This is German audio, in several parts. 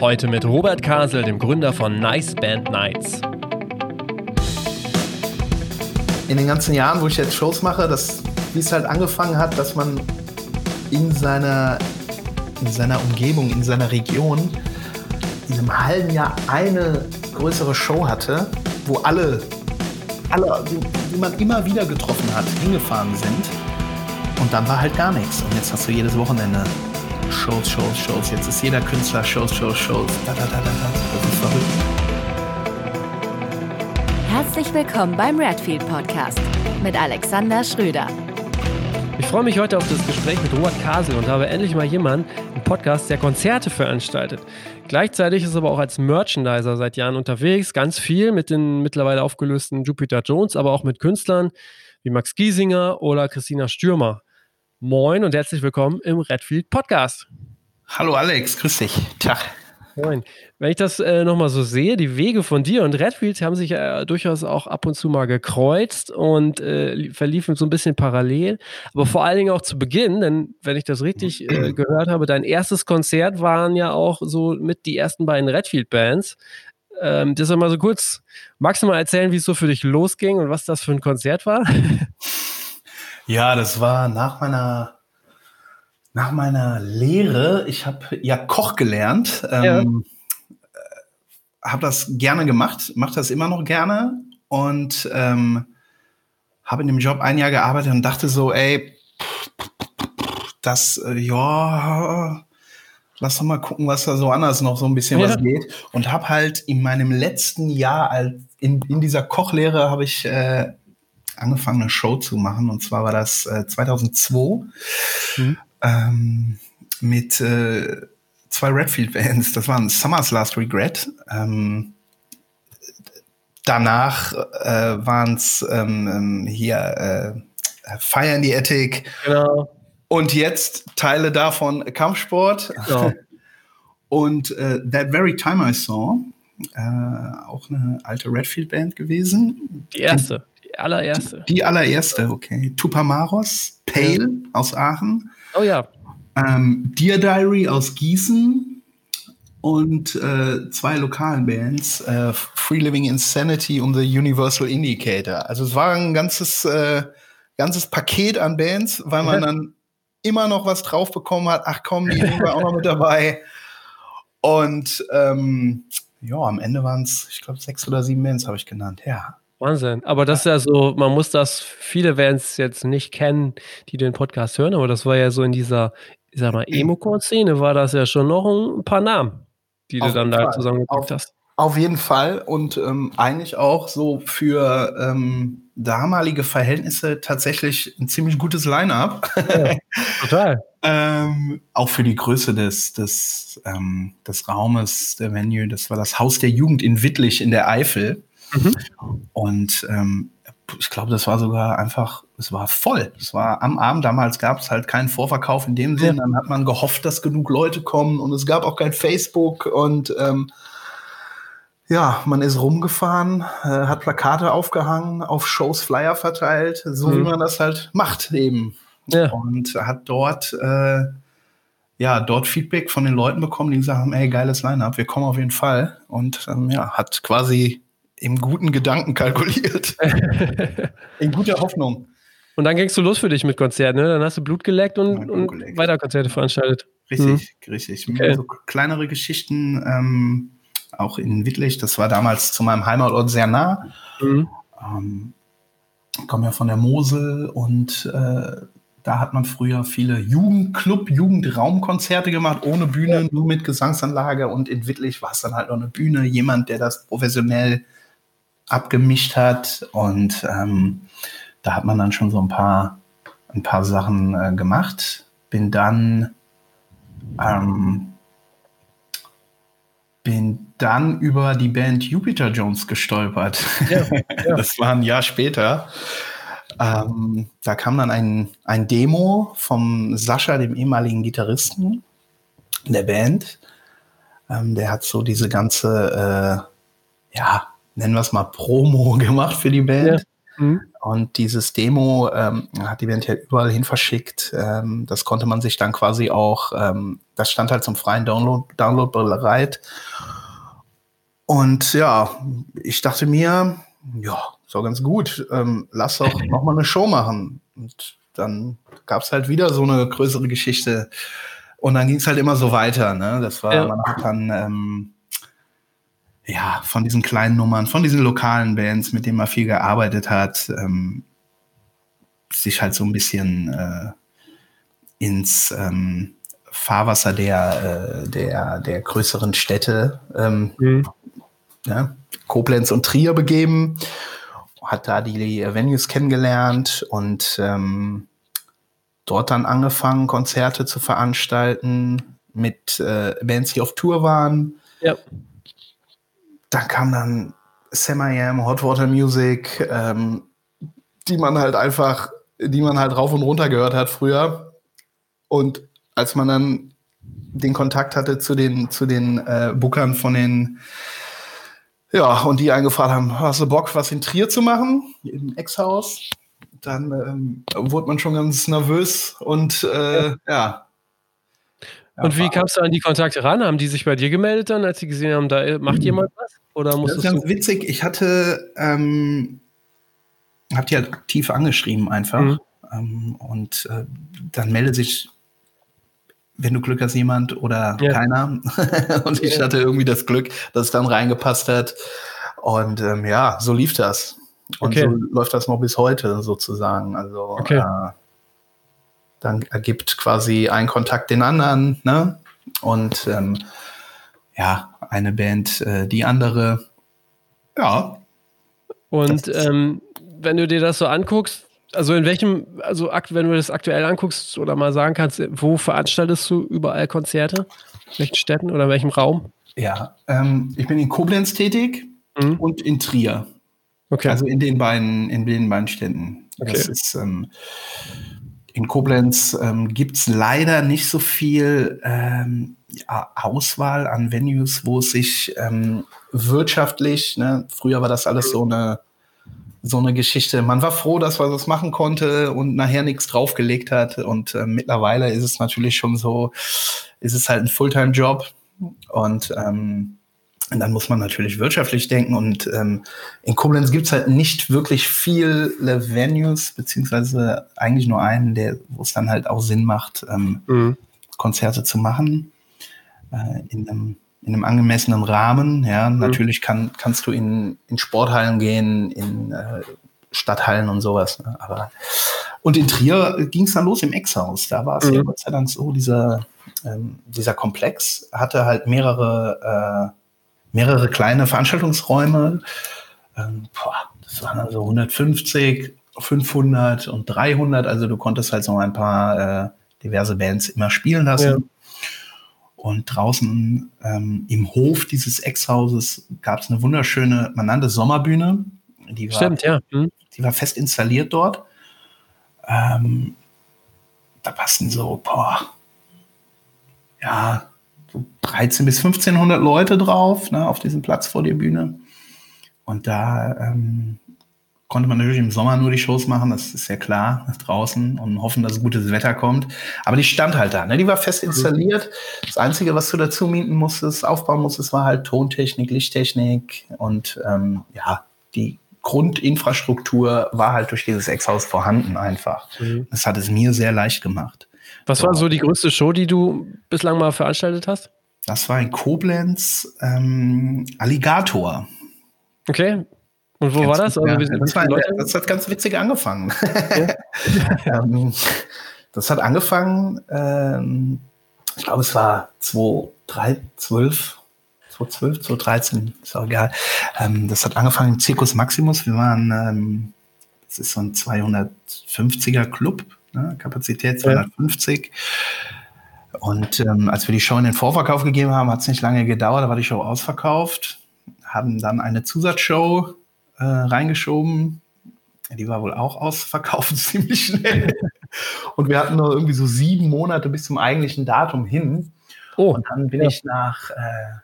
Heute mit Robert Kasel, dem Gründer von Nice Band Nights. In den ganzen Jahren, wo ich jetzt Shows mache, das, wie es halt angefangen hat, dass man in seiner, in seiner Umgebung, in seiner Region in einem halben Jahr eine größere Show hatte, wo alle, alle die, die man immer wieder getroffen hat, hingefahren sind. Und dann war halt gar nichts. Und jetzt hast du jedes Wochenende Shows, Shows, Shows. Jetzt ist jeder Künstler Shows, Shows, Shows. Da, da, da, da, da. Das ist verrückt. Herzlich willkommen beim Redfield Podcast mit Alexander Schröder. Ich freue mich heute auf das Gespräch mit Robert Kasel und habe endlich mal jemanden im Podcast, der Konzerte veranstaltet. Gleichzeitig ist er aber auch als Merchandiser seit Jahren unterwegs, ganz viel mit den mittlerweile aufgelösten Jupiter Jones, aber auch mit Künstlern wie Max Giesinger oder Christina Stürmer. Moin und herzlich willkommen im Redfield Podcast. Hallo Alex, grüß dich. Tag. Moin. Wenn ich das äh, nochmal so sehe, die Wege von dir und Redfield haben sich äh, durchaus auch ab und zu mal gekreuzt und äh, verliefen so ein bisschen parallel. Aber vor allen Dingen auch zu Beginn, denn wenn ich das richtig äh, gehört habe, dein erstes Konzert waren ja auch so mit die ersten beiden Redfield-Bands. Ähm, das mal so kurz, magst du mal erzählen, wie es so für dich losging und was das für ein Konzert war? Ja, das war nach meiner, nach meiner Lehre. Ich habe ja Koch gelernt. Ähm, ja. Habe das gerne gemacht, mache das immer noch gerne und ähm, habe in dem Job ein Jahr gearbeitet und dachte so, ey, das, äh, ja, lass doch mal gucken, was da so anders noch so ein bisschen ja. was geht. Und habe halt in meinem letzten Jahr in, in dieser Kochlehre habe ich äh, angefangen, eine Show zu machen. Und zwar war das äh, 2002 mhm. ähm, mit äh, zwei Redfield-Bands. Das waren Summer's Last Regret. Ähm, danach äh, waren es ähm, ähm, hier äh, Fire in the Attic. Genau. Und jetzt Teile davon Kampfsport. Genau. Und äh, That Very Time I Saw, äh, auch eine alte Redfield-Band gewesen. Die erste allererste. Die allererste, okay. Tupamaros, Pale ja. aus Aachen. Oh ja. Ähm, Dear Diary aus Gießen und äh, zwei lokalen Bands, äh, Free Living Insanity und The Universal Indicator. Also es war ein ganzes, äh, ganzes Paket an Bands, weil man dann immer noch was drauf bekommen hat. Ach komm, die sind wir auch noch mit dabei. Und ähm, ja, am Ende waren es, ich glaube, sechs oder sieben Bands habe ich genannt. Ja, Wahnsinn. Aber das ist ja so, man muss das, viele werden es jetzt nicht kennen, die den Podcast hören, aber das war ja so in dieser, ich sag mal, Emo-Szene, war das ja schon noch ein paar Namen, die auf du dann da zusammengekriegt hast. Auf jeden Fall und ähm, eigentlich auch so für ähm, damalige Verhältnisse tatsächlich ein ziemlich gutes Line-up. Ja, total. ähm, auch für die Größe des, des, ähm, des Raumes, der Venue. Das war das Haus der Jugend in Wittlich in der Eifel. Mhm. Und ähm, ich glaube, das war sogar einfach, es war voll. Es war am Abend, damals gab es halt keinen Vorverkauf in dem Sinn. Dann hat man gehofft, dass genug Leute kommen und es gab auch kein Facebook und ähm, ja, man ist rumgefahren, äh, hat Plakate aufgehangen, auf Shows Flyer verteilt, so mhm. wie man das halt macht eben. Ja. Und hat dort äh, ja, dort Feedback von den Leuten bekommen, die gesagt haben, ey, geiles Line-Up, wir kommen auf jeden Fall. Und ähm, ja, hat quasi im guten Gedanken kalkuliert. In guter Hoffnung. Und dann gingst du los für dich mit Konzerten, ne? Dann hast du Blut geleckt und, Blut geleckt. und weiter Konzerte veranstaltet. Richtig, hm. richtig. Okay. So kleinere Geschichten, ähm, auch in Wittlich, das war damals zu meinem Heimatort sehr nah. Mhm. Ähm, komme ja von der Mosel und äh, da hat man früher viele Jugendclub, Jugendraumkonzerte gemacht, ohne Bühne, nur mit Gesangsanlage. Und in Wittlich war es dann halt noch eine Bühne, jemand, der das professionell abgemischt hat. Und ähm, da hat man dann schon so ein paar, ein paar Sachen äh, gemacht. Bin dann, ähm, bin dann über die Band Jupiter Jones gestolpert. Ja, ja. Das war ein Jahr später. Ähm, da kam dann ein, ein Demo vom Sascha, dem ehemaligen Gitarristen der Band. Ähm, der hat so diese ganze, äh, ja, nennen wir es mal Promo gemacht für die Band. Ja. Mhm. Und dieses Demo ähm, hat die Band ja überall hin verschickt. Ähm, das konnte man sich dann quasi auch, ähm, das stand halt zum freien Download, Download bereit. Und ja, ich dachte mir, ja, so ganz gut, ähm, lass doch noch mal eine Show machen. Und dann gab es halt wieder so eine größere Geschichte. Und dann ging es halt immer so weiter. Ne? Das war, ja. man hat dann ähm, ja von diesen kleinen Nummern, von diesen lokalen Bands, mit denen man viel gearbeitet hat, ähm, sich halt so ein bisschen äh, ins ähm, Fahrwasser der, äh, der, der größeren Städte, ähm, mhm. ja, Koblenz und Trier begeben, hat da die Venues kennengelernt und ähm, dort dann angefangen, Konzerte zu veranstalten mit äh, Bands, die auf Tour waren. Ja. Dann kam dann Sam I Am, Hot Water Music, ähm, die man halt einfach, die man halt rauf und runter gehört hat früher. Und als man dann den Kontakt hatte zu den, zu den äh, Bookern von den, ja, und die eingefragt haben, hast du Bock, was in Trier zu machen? Im Ex-Haus? dann ähm, wurde man schon ganz nervös und äh, ja. ja. Und wie kamst du an die Kontakte ran? Haben die sich bei dir gemeldet dann, als sie gesehen haben, da macht mhm. jemand was? Oder das ist ganz witzig. Ich hatte, ähm, hab die halt aktiv angeschrieben einfach. Mhm. Ähm, und äh, dann meldet sich, wenn du Glück hast, jemand oder ja. keiner. und ich hatte irgendwie das Glück, dass es dann reingepasst hat. Und ähm, ja, so lief das. Und okay. so läuft das noch bis heute sozusagen. Also okay. äh, dann ergibt quasi ein Kontakt den anderen, ne? Und ähm, ja, eine Band äh, die andere. Ja. Und ähm, wenn du dir das so anguckst, also in welchem, also wenn du das aktuell anguckst oder mal sagen kannst, wo veranstaltest du überall Konzerte? In welchen Städten oder in welchem Raum? Ja, ähm, ich bin in Koblenz tätig mhm. und in Trier. Okay. Also in den beiden, in den beiden Städten. Okay. Das ist, ähm, in Koblenz ähm, gibt es leider nicht so viel ähm, Auswahl an Venues, wo es sich ähm, wirtschaftlich, ne, früher war das alles so eine, so eine Geschichte. Man war froh, dass man das machen konnte und nachher nichts draufgelegt hat. Und äh, mittlerweile ist es natürlich schon so, ist es halt ein Fulltime-Job. Und ähm, und dann muss man natürlich wirtschaftlich denken. Und ähm, in Koblenz gibt es halt nicht wirklich viele Venues, beziehungsweise eigentlich nur einen, der, wo es dann halt auch Sinn macht, ähm, mhm. Konzerte zu machen. Äh, in, einem, in einem angemessenen Rahmen. Ja, mhm. natürlich kann, kannst du in, in Sporthallen gehen, in äh, Stadthallen und sowas. Ne? Aber und in Trier ging es dann los im Ex-Haus. Da war es mhm. ja Gott sei Dank so, dieser, ähm, dieser Komplex hatte halt mehrere äh, mehrere kleine Veranstaltungsräume. Ähm, boah, das waren also 150, 500 und 300. Also du konntest halt so ein paar äh, diverse Bands immer spielen lassen. Ja. Und draußen ähm, im Hof dieses Ex-Hauses gab es eine wunderschöne, man nannte Sommerbühne. Die war, Stimmt, ja. Hm. Die war fest installiert dort. Ähm, da passten so, boah, ja, so 13 bis 1500 Leute drauf, ne, auf diesem Platz vor der Bühne. Und da ähm, konnte man natürlich im Sommer nur die Shows machen, das ist ja klar, draußen und hoffen, dass gutes Wetter kommt. Aber die stand halt da, ne? die war fest installiert. Das Einzige, was du dazu mieten musstest, aufbauen musstest, war halt Tontechnik, Lichttechnik und ähm, ja, die Grundinfrastruktur war halt durch dieses Ex-Haus vorhanden einfach. Mhm. Das hat es mir sehr leicht gemacht. Was war so die größte Show, die du bislang mal veranstaltet hast? Das war in Koblenz ähm, Alligator. Okay. Und wo ganz war das? Also, das, war der, das, hat ganz witzig angefangen. Okay. ähm, das hat angefangen, ähm, ich glaube, es war 2012, 2012, 2013, ist auch egal. Ähm, das hat angefangen im Circus Maximus. Wir waren, ähm, das ist so ein 250er Club ne? Kapazität 250. Ja. Und ähm, als wir die Show in den Vorverkauf gegeben haben, hat es nicht lange gedauert, da war die Show ausverkauft, haben dann eine Zusatzshow äh, reingeschoben. Die war wohl auch ausverkauft ziemlich schnell. Und wir hatten nur irgendwie so sieben Monate bis zum eigentlichen Datum hin. Oh, und dann bin ja. ich nach, äh,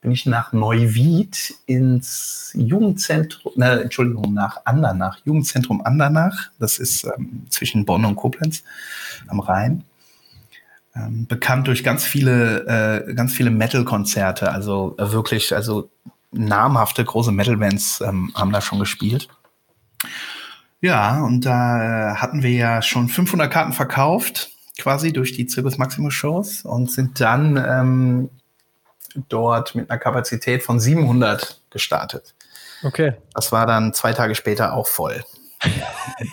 bin ich nach Neuwied ins Jugendzentrum, ne, Entschuldigung, nach Andernach, Jugendzentrum Andernach. Das ist ähm, zwischen Bonn und Koblenz am Rhein. Ähm, bekannt durch ganz viele, äh, ganz viele Metal-Konzerte. Also äh, wirklich, also namhafte große Metal-Bands ähm, haben da schon gespielt. Ja, und da äh, hatten wir ja schon 500 Karten verkauft, quasi durch die Circus Maximus Shows und sind dann ähm, dort mit einer Kapazität von 700 gestartet. Okay. Das war dann zwei Tage später auch voll.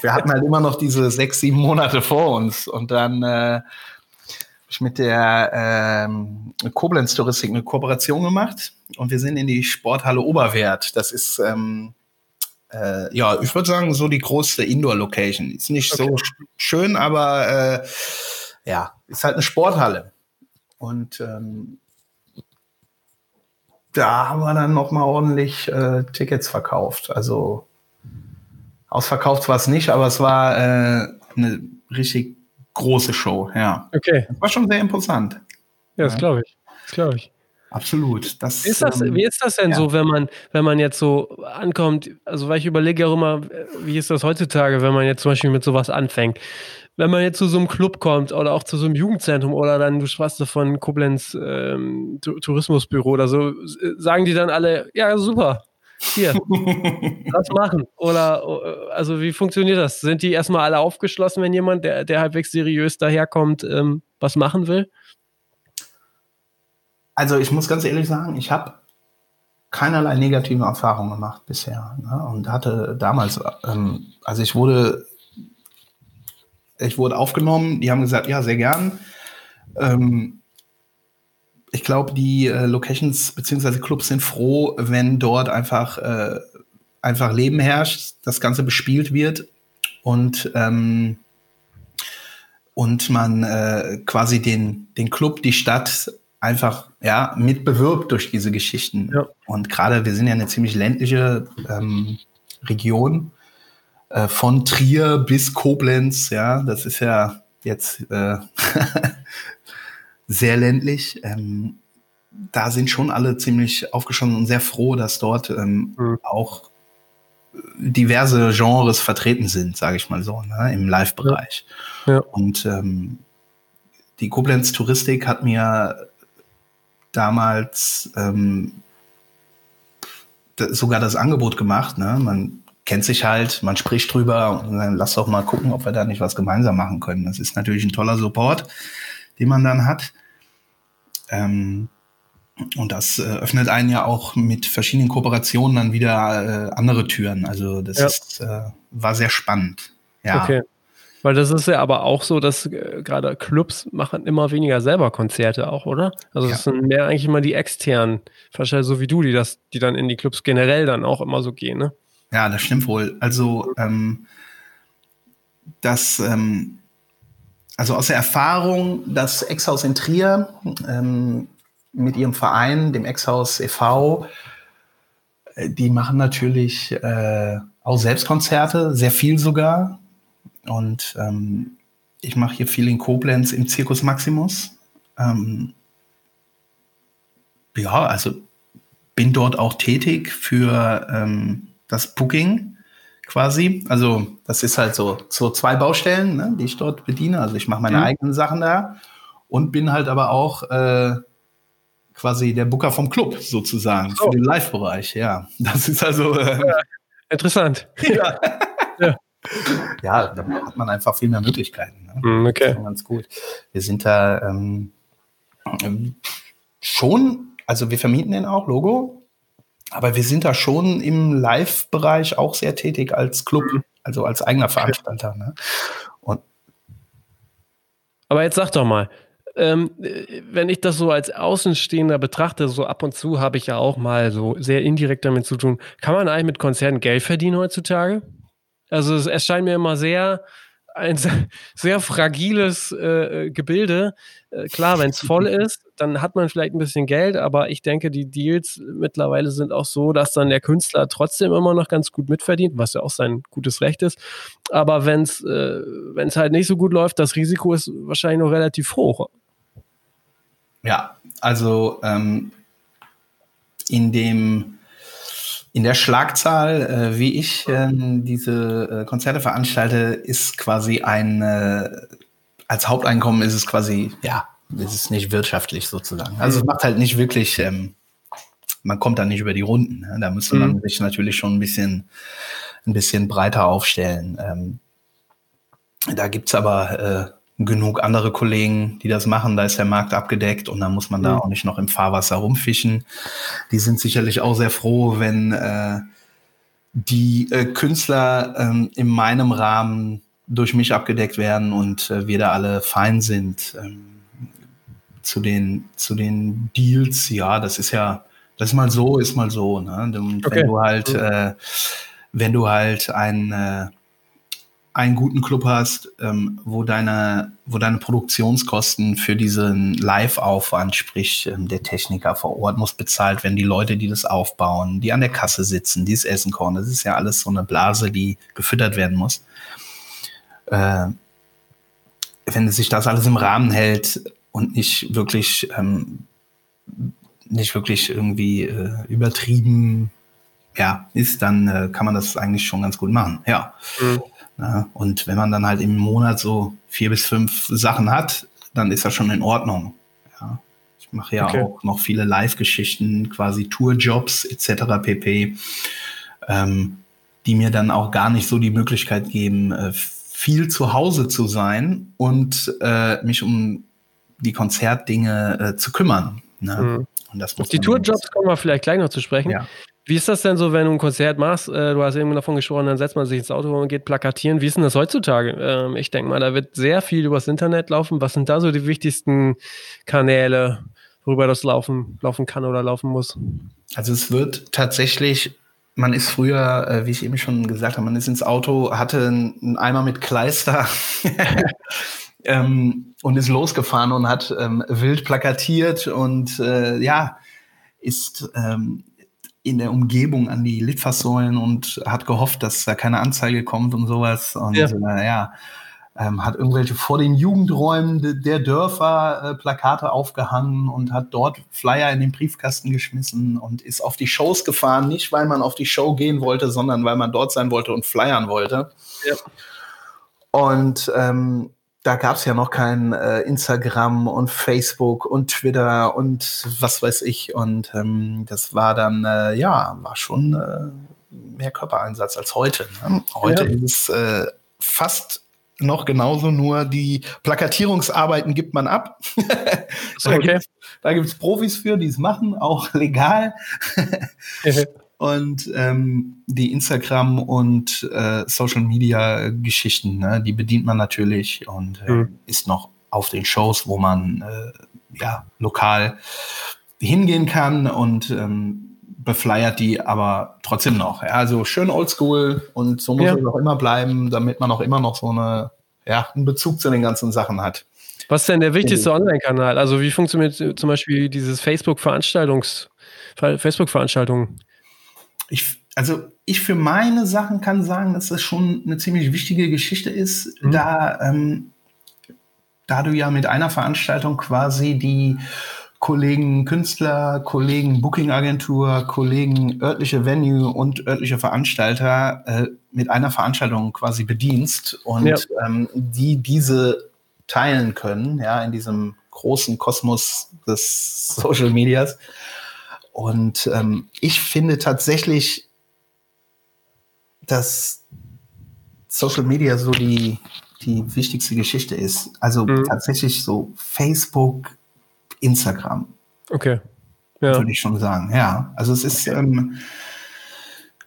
wir hatten halt immer noch diese sechs, sieben Monate vor uns und dann äh, ich mit der ähm, Koblenz Touristik eine Kooperation gemacht und wir sind in die Sporthalle Oberwert. Das ist ähm, äh, ja, ich würde sagen, so die große Indoor-Location. Ist nicht okay. so schön, aber äh, ja, ist halt eine Sporthalle. Und ähm, da haben wir dann noch mal ordentlich äh, Tickets verkauft. Also ausverkauft war es nicht, aber es war äh, eine richtig große Show, ja. Okay. Das war schon sehr imposant. Ja, das glaube ich. Das glaube ich. Absolut. Das, wie, ist das, ähm, wie ist das denn ja. so, wenn man, wenn man jetzt so ankommt? Also, weil ich überlege auch immer, wie ist das heutzutage, wenn man jetzt zum Beispiel mit sowas anfängt? Wenn man jetzt zu so einem Club kommt oder auch zu so einem Jugendzentrum oder dann, du sprachst von Koblenz ähm, Tourismusbüro oder so, sagen die dann alle, ja, super, hier, was machen? Oder, also, wie funktioniert das? Sind die erstmal alle aufgeschlossen, wenn jemand, der, der halbwegs seriös daherkommt, ähm, was machen will? Also ich muss ganz ehrlich sagen, ich habe keinerlei negative Erfahrungen gemacht bisher. Ne? Und hatte damals, ähm, also ich wurde, ich wurde aufgenommen, die haben gesagt, ja, sehr gern. Ähm, ich glaube, die äh, Locations bzw. Clubs sind froh, wenn dort einfach, äh, einfach Leben herrscht, das Ganze bespielt wird und, ähm, und man äh, quasi den, den Club, die Stadt einfach ja mitbewirbt durch diese Geschichten. Ja. Und gerade wir sind ja eine ziemlich ländliche ähm, Region äh, von Trier bis Koblenz. Ja, das ist ja jetzt äh, sehr ländlich. Ähm, da sind schon alle ziemlich aufgeschlossen und sehr froh, dass dort ähm, mhm. auch diverse Genres vertreten sind, sage ich mal so, ne, im Live-Bereich. Ja. Und ähm, die Koblenz Touristik hat mir damals ähm, sogar das Angebot gemacht. Ne? Man kennt sich halt, man spricht drüber und dann lass doch mal gucken, ob wir da nicht was gemeinsam machen können. Das ist natürlich ein toller Support, den man dann hat. Ähm, und das äh, öffnet einen ja auch mit verschiedenen Kooperationen dann wieder äh, andere Türen. Also das ja. ist, äh, war sehr spannend. Ja. Okay. Weil das ist ja aber auch so, dass äh, gerade Clubs machen immer weniger selber Konzerte auch, oder? Also es sind mehr eigentlich immer die externen, wahrscheinlich so wie du, die das, die dann in die Clubs generell dann auch immer so gehen, ne? Ja, das stimmt wohl. Also ähm, das, ähm, also aus der Erfahrung, das Ex-Haus in Trier ähm, mit ihrem Verein, dem Ex-Haus e.V., äh, die machen natürlich äh, auch Selbstkonzerte, sehr viel sogar. Und ähm, ich mache hier viel in Koblenz im Circus Maximus. Ähm, ja, also bin dort auch tätig für ähm, das Booking quasi. Also das ist halt so, so zwei Baustellen, ne, die ich dort bediene. Also ich mache meine mhm. eigenen Sachen da und bin halt aber auch äh, quasi der Booker vom Club sozusagen so. für den Live-Bereich. Ja, das ist also äh, ja, interessant. Ja. ja ja, da hat man einfach viel mehr Möglichkeiten. Ne? Hm, okay. ganz gut. Wir sind da ähm, schon, also wir vermieten den auch, Logo, aber wir sind da schon im Live-Bereich auch sehr tätig als Club, mhm. also als eigener Veranstalter. Ne? Und aber jetzt sag doch mal, ähm, wenn ich das so als Außenstehender betrachte, so ab und zu habe ich ja auch mal so sehr indirekt damit zu tun. Kann man eigentlich mit Konzerten Geld verdienen heutzutage? Also es erscheint mir immer sehr ein sehr fragiles äh, Gebilde. Äh, klar, wenn es voll ist, dann hat man vielleicht ein bisschen Geld, aber ich denke, die Deals mittlerweile sind auch so, dass dann der Künstler trotzdem immer noch ganz gut mitverdient, was ja auch sein gutes Recht ist. Aber wenn es äh, halt nicht so gut läuft, das Risiko ist wahrscheinlich noch relativ hoch. Ja, also ähm, in dem in der Schlagzahl, äh, wie ich äh, diese äh, Konzerte veranstalte, ist quasi ein äh, als Haupteinkommen ist es quasi ja, ist es nicht wirtschaftlich sozusagen. Also es macht halt nicht wirklich, ähm, man kommt da nicht über die Runden. Ne? Da müsste man mhm. sich natürlich schon ein bisschen ein bisschen breiter aufstellen. Ähm, da gibt's aber äh, genug andere Kollegen, die das machen. Da ist der Markt abgedeckt und da muss man mhm. da auch nicht noch im Fahrwasser rumfischen. Die sind sicherlich auch sehr froh, wenn äh, die äh, Künstler ähm, in meinem Rahmen durch mich abgedeckt werden und äh, wir da alle fein sind. Ähm, zu den, zu den Deals, ja, das ist ja, das ist mal so, ist mal so. Ne? Und okay. wenn du halt, mhm. äh, wenn du halt ein äh, einen guten Club hast, ähm, wo deine, wo deine Produktionskosten für diesen Live-Aufwand, sprich ähm, der Techniker vor Ort muss bezahlt werden, die Leute, die das aufbauen, die an der Kasse sitzen, die es essen können. Das ist ja alles so eine Blase, die gefüttert werden muss. Äh, wenn sich das alles im Rahmen hält und nicht wirklich, ähm, nicht wirklich irgendwie äh, übertrieben ja, ist, dann äh, kann man das eigentlich schon ganz gut machen. Ja. Mhm. Ja, und wenn man dann halt im Monat so vier bis fünf Sachen hat, dann ist das schon in Ordnung. Ja. Ich mache ja okay. auch noch viele Live-Geschichten, quasi Tourjobs etc. pp, ähm, die mir dann auch gar nicht so die Möglichkeit geben, äh, viel zu Hause zu sein und äh, mich um die Konzertdinge äh, zu kümmern. Ne? Mhm. Und das muss die Tourjobs kommen wir vielleicht gleich noch zu sprechen. Ja. Wie ist das denn so, wenn du ein Konzert machst? Äh, du hast eben davon gesprochen, dann setzt man sich ins Auto und geht plakatieren. Wie ist denn das heutzutage? Ähm, ich denke mal, da wird sehr viel übers Internet laufen. Was sind da so die wichtigsten Kanäle, worüber das laufen, laufen kann oder laufen muss? Also es wird tatsächlich man ist früher, äh, wie ich eben schon gesagt habe, man ist ins Auto, hatte einen Eimer mit Kleister ähm, und ist losgefahren und hat ähm, wild plakatiert und äh, ja, ist ähm, in der Umgebung an die Litfaßsäulen und hat gehofft, dass da keine Anzeige kommt und sowas. Und ja, äh, ja ähm, hat irgendwelche vor den Jugendräumen der Dörfer äh, Plakate aufgehangen und hat dort Flyer in den Briefkasten geschmissen und ist auf die Shows gefahren, nicht weil man auf die Show gehen wollte, sondern weil man dort sein wollte und flyern wollte. Ja. Und ähm, da gab es ja noch kein äh, Instagram und Facebook und Twitter und was weiß ich. Und ähm, das war dann, äh, ja, war schon äh, mehr Körpereinsatz als heute. Ne? Heute ja. ist es äh, fast noch genauso, nur die Plakatierungsarbeiten gibt man ab. so, okay. Da gibt es Profis für, die es machen, auch legal. Und ähm, die Instagram und äh, Social Media Geschichten, ne, die bedient man natürlich und äh, mhm. ist noch auf den Shows, wo man äh, ja lokal hingehen kann und ähm, befleiert die aber trotzdem noch. Ja, also schön oldschool und so muss ja. es auch immer bleiben, damit man auch immer noch so eine, ja, einen Bezug zu den ganzen Sachen hat. Was ist denn der wichtigste Online-Kanal? Also wie funktioniert zum Beispiel dieses Facebook-Veranstaltungs, Facebook-Veranstaltungen? Ich, also ich für meine Sachen kann sagen, dass das schon eine ziemlich wichtige Geschichte ist, mhm. da, ähm, da du ja mit einer Veranstaltung quasi die Kollegen Künstler, Kollegen Booking-Agentur, Kollegen örtliche Venue und örtliche Veranstalter äh, mit einer Veranstaltung quasi bedienst und ja. ähm, die diese teilen können, ja, in diesem großen Kosmos des Social Medias. Und ähm, ich finde tatsächlich, dass Social Media so die, die wichtigste Geschichte ist. Also mhm. tatsächlich so Facebook, Instagram. Okay. Ja. Würde ich schon sagen, ja. Also es ist, okay. ähm,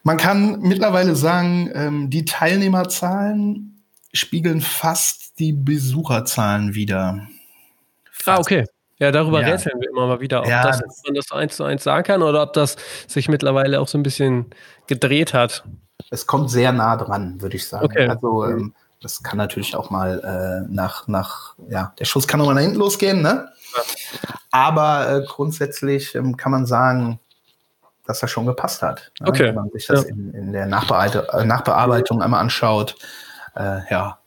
man kann mittlerweile sagen, ähm, die Teilnehmerzahlen spiegeln fast die Besucherzahlen wieder. Fast. Ah, okay. Ja, darüber ja. rätseln wir immer mal wieder, ob, ja, das, das man das eins zu eins sagen kann oder ob das sich mittlerweile auch so ein bisschen gedreht hat. Es kommt sehr nah dran, würde ich sagen. Okay. Also ähm, das kann natürlich auch mal äh, nach, nach, ja, der Schuss kann auch mal nach hinten losgehen, ne? Ja. Aber äh, grundsätzlich ähm, kann man sagen, dass das schon gepasst hat. Ne? Okay. Wenn man sich das in, in, der Nachbearbeitung, äh, Nachbearbeitung einmal anschaut, äh, ja,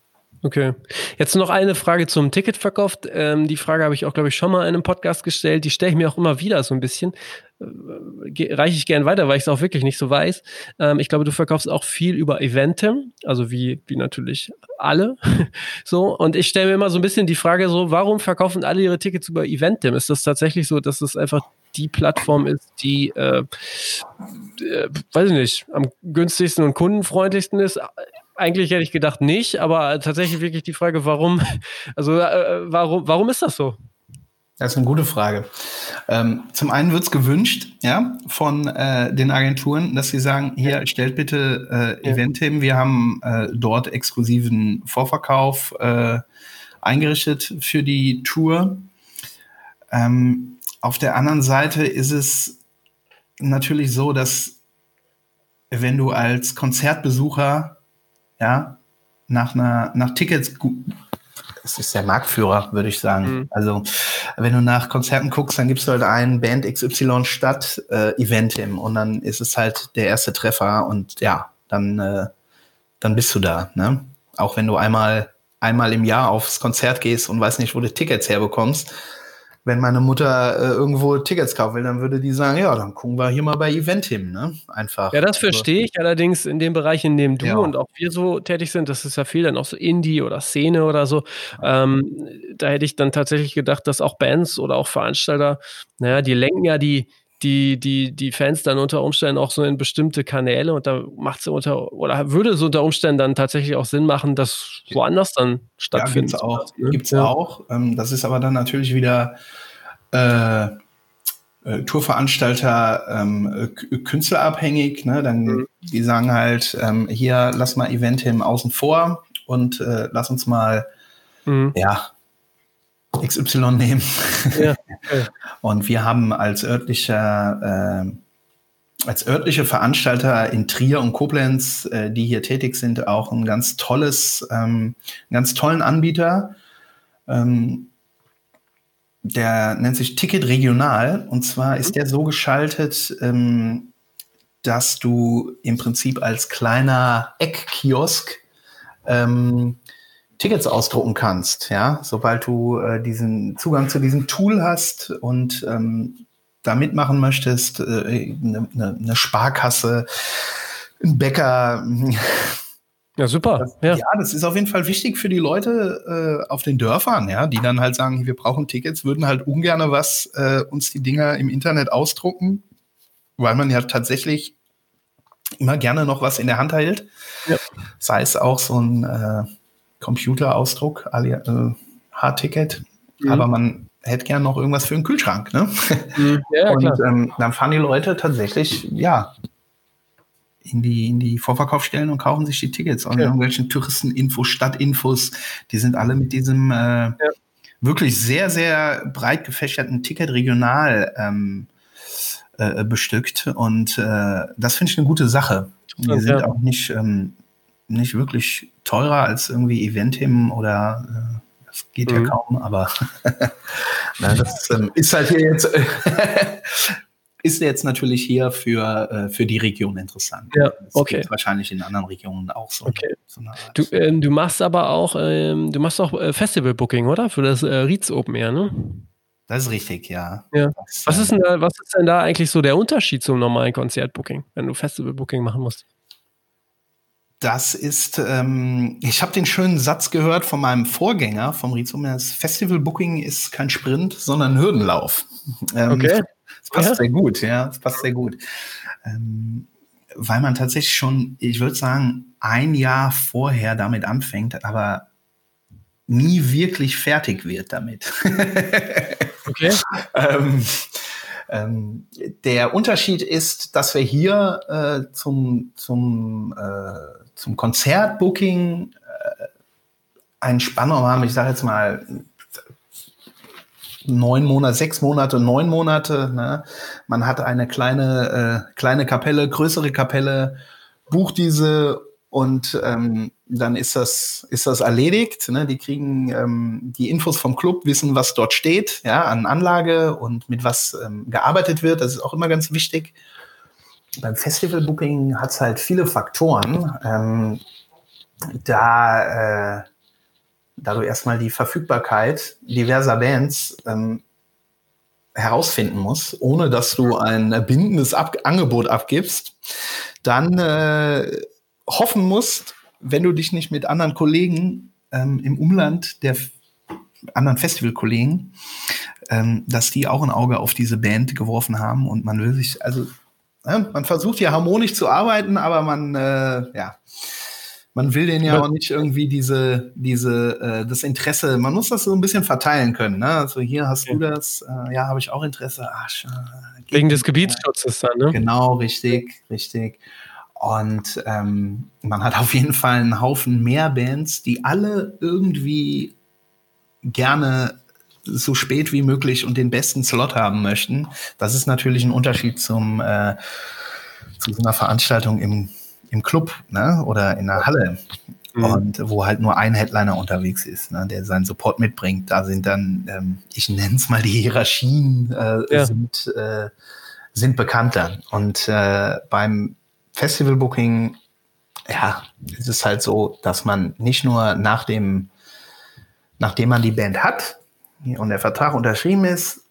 Okay. Jetzt noch eine Frage zum Ticketverkauf. Ähm, die Frage habe ich auch, glaube ich, schon mal in einem Podcast gestellt. Die stelle ich mir auch immer wieder so ein bisschen. äh, reiche ich gern weiter, weil ich es auch wirklich nicht so weiß. Ähm, ich glaube, du verkaufst auch viel über Eventim, also wie, wie natürlich alle. so, und ich stelle mir immer so ein bisschen die Frage so, warum verkaufen alle ihre Tickets über Eventim? Ist das tatsächlich so, dass es einfach die Plattform ist, die, äh, äh, weiß ich nicht, am günstigsten und kundenfreundlichsten ist? Eigentlich hätte ich gedacht nicht, aber tatsächlich wirklich die Frage, warum, also äh, warum, warum ist das so? Das ist eine gute Frage. Ähm, zum einen wird es gewünscht, ja, von äh, den Agenturen, dass sie sagen, hier stellt bitte äh, Event-Themen, wir haben äh, dort exklusiven Vorverkauf äh, eingerichtet für die Tour. Ähm, auf der anderen Seite ist es natürlich so, dass wenn du als Konzertbesucher ja, nach, einer, nach Tickets es ist der Marktführer, würde ich sagen. Mhm. Also, wenn du nach Konzerten guckst, dann gibst du halt ein Band XY Stadt äh, Eventim und dann ist es halt der erste Treffer und ja, dann, äh, dann bist du da. Ne? Auch wenn du einmal, einmal im Jahr aufs Konzert gehst und weißt nicht, wo du Tickets herbekommst, wenn meine Mutter äh, irgendwo Tickets kaufen will, dann würde die sagen, ja, dann gucken wir hier mal bei Eventim, ne? Einfach. Ja, das verstehe ich allerdings in dem Bereich, in dem du ja. und auch wir so tätig sind, das ist ja viel dann auch so Indie oder Szene oder so. Ähm, da hätte ich dann tatsächlich gedacht, dass auch Bands oder auch Veranstalter, naja, die lenken ja die, die, die, die Fans dann unter Umständen auch so in bestimmte Kanäle und da macht es unter oder würde es unter Umständen dann tatsächlich auch Sinn machen, dass woanders dann stattfindet. Ja, gibt's auch. Ne? Gibt's ja. auch. Ähm, das ist aber dann natürlich wieder äh, äh, Tourveranstalter ähm, künstlerabhängig. Ne? Dann mhm. die sagen halt, ähm, hier lass mal Event hin außen vor und äh, lass uns mal mhm. ja XY nehmen. Ja. Und wir haben als örtlicher, äh, als örtliche Veranstalter in Trier und Koblenz, äh, die hier tätig sind, auch ein ganz tolles, ähm, einen ganz tollen Anbieter. Ähm, der nennt sich Ticket Regional. Und zwar ist mhm. der so geschaltet, ähm, dass du im Prinzip als kleiner Eckkiosk ähm, Tickets ausdrucken kannst, ja, sobald du äh, diesen Zugang zu diesem Tool hast und ähm, da mitmachen möchtest, eine äh, ne, ne, ne Sparkasse, ein Bäcker. Ja, super. Das, ja. ja. das ist auf jeden Fall wichtig für die Leute äh, auf den Dörfern, ja, die dann halt sagen, wir brauchen Tickets, würden halt ungern was äh, uns die Dinger im Internet ausdrucken, weil man ja tatsächlich immer gerne noch was in der Hand hält. Ja. Sei es auch so ein äh, Computerausdruck, äh, Hardticket, mhm. aber man hätte gern noch irgendwas für einen Kühlschrank. Ne? Mhm. Ja, und ähm, dann fahren die Leute tatsächlich, ja, in die, in die Vorverkaufsstellen und kaufen sich die Tickets und ja. irgendwelchen Touristeninfos, Stadtinfos, die sind alle mit diesem äh, ja. wirklich sehr, sehr breit gefächerten Ticket regional ähm, äh, bestückt. Und äh, das finde ich eine gute Sache. Sind ja. auch nicht ähm, nicht wirklich teurer als irgendwie Eventim oder äh, das geht mhm. ja kaum, aber na, das ähm, ist halt hier jetzt ist jetzt natürlich hier für, äh, für die Region interessant. Ja, das okay. wahrscheinlich in anderen Regionen auch so. Okay. So du, äh, du machst aber auch, ähm, du machst auch äh, Festival-Booking, oder? Für das äh, Rietz Open Air, ne? Das ist richtig, ja. ja. Das, was, ist denn da, was ist denn da eigentlich so der Unterschied zum normalen Konzertbooking, wenn du Festival-Booking machen musst? Das ist, ähm, ich habe den schönen Satz gehört von meinem Vorgänger vom Rhizom. Das Festival Booking ist kein Sprint, sondern Hürdenlauf. Ähm, okay. Das passt ja. sehr gut, ja, das passt sehr gut. Ähm, weil man tatsächlich schon, ich würde sagen, ein Jahr vorher damit anfängt, aber nie wirklich fertig wird damit. okay. ähm, ähm, der Unterschied ist, dass wir hier äh, zum, zum äh, zum Konzertbooking äh, einen Spannraum haben, ich sage jetzt mal neun Monate, sechs Monate, neun Monate. Ne? Man hat eine kleine, äh, kleine Kapelle, größere Kapelle, bucht diese und ähm, dann ist das, ist das erledigt. Ne? Die kriegen ähm, die Infos vom Club, wissen, was dort steht, ja, an Anlage und mit was ähm, gearbeitet wird. Das ist auch immer ganz wichtig beim Festival-Booking hat es halt viele Faktoren. Ähm, da, äh, da du erstmal die Verfügbarkeit diverser Bands ähm, herausfinden musst, ohne dass du ein bindendes Ab Angebot abgibst, dann äh, hoffen musst, wenn du dich nicht mit anderen Kollegen ähm, im Umland der anderen Festivalkollegen, ähm, dass die auch ein Auge auf diese Band geworfen haben und man will sich, also äh, man versucht ja harmonisch zu arbeiten, aber man, äh, ja, man will denen ja auch nicht irgendwie diese, diese, äh, das Interesse, man muss das so ein bisschen verteilen können. Ne? Also hier hast du das, äh, ja, habe ich auch Interesse. Ach, Wegen des Gebietsschutzes dann, ne? Genau, richtig, richtig. Und ähm, man hat auf jeden Fall einen Haufen mehr Bands, die alle irgendwie gerne so spät wie möglich und den besten Slot haben möchten. Das ist natürlich ein Unterschied zum äh, zu so einer Veranstaltung im, im Club ne? oder in der Halle. Mhm. Und wo halt nur ein Headliner unterwegs ist, ne, der seinen Support mitbringt. Da sind dann, ähm, ich nenne es mal die Hierarchien, äh, ja. sind, äh, sind bekannter. Und äh, beim Festival-Booking, ja, ist es halt so, dass man nicht nur nach dem nachdem man die Band hat und der Vertrag unterschrieben ist,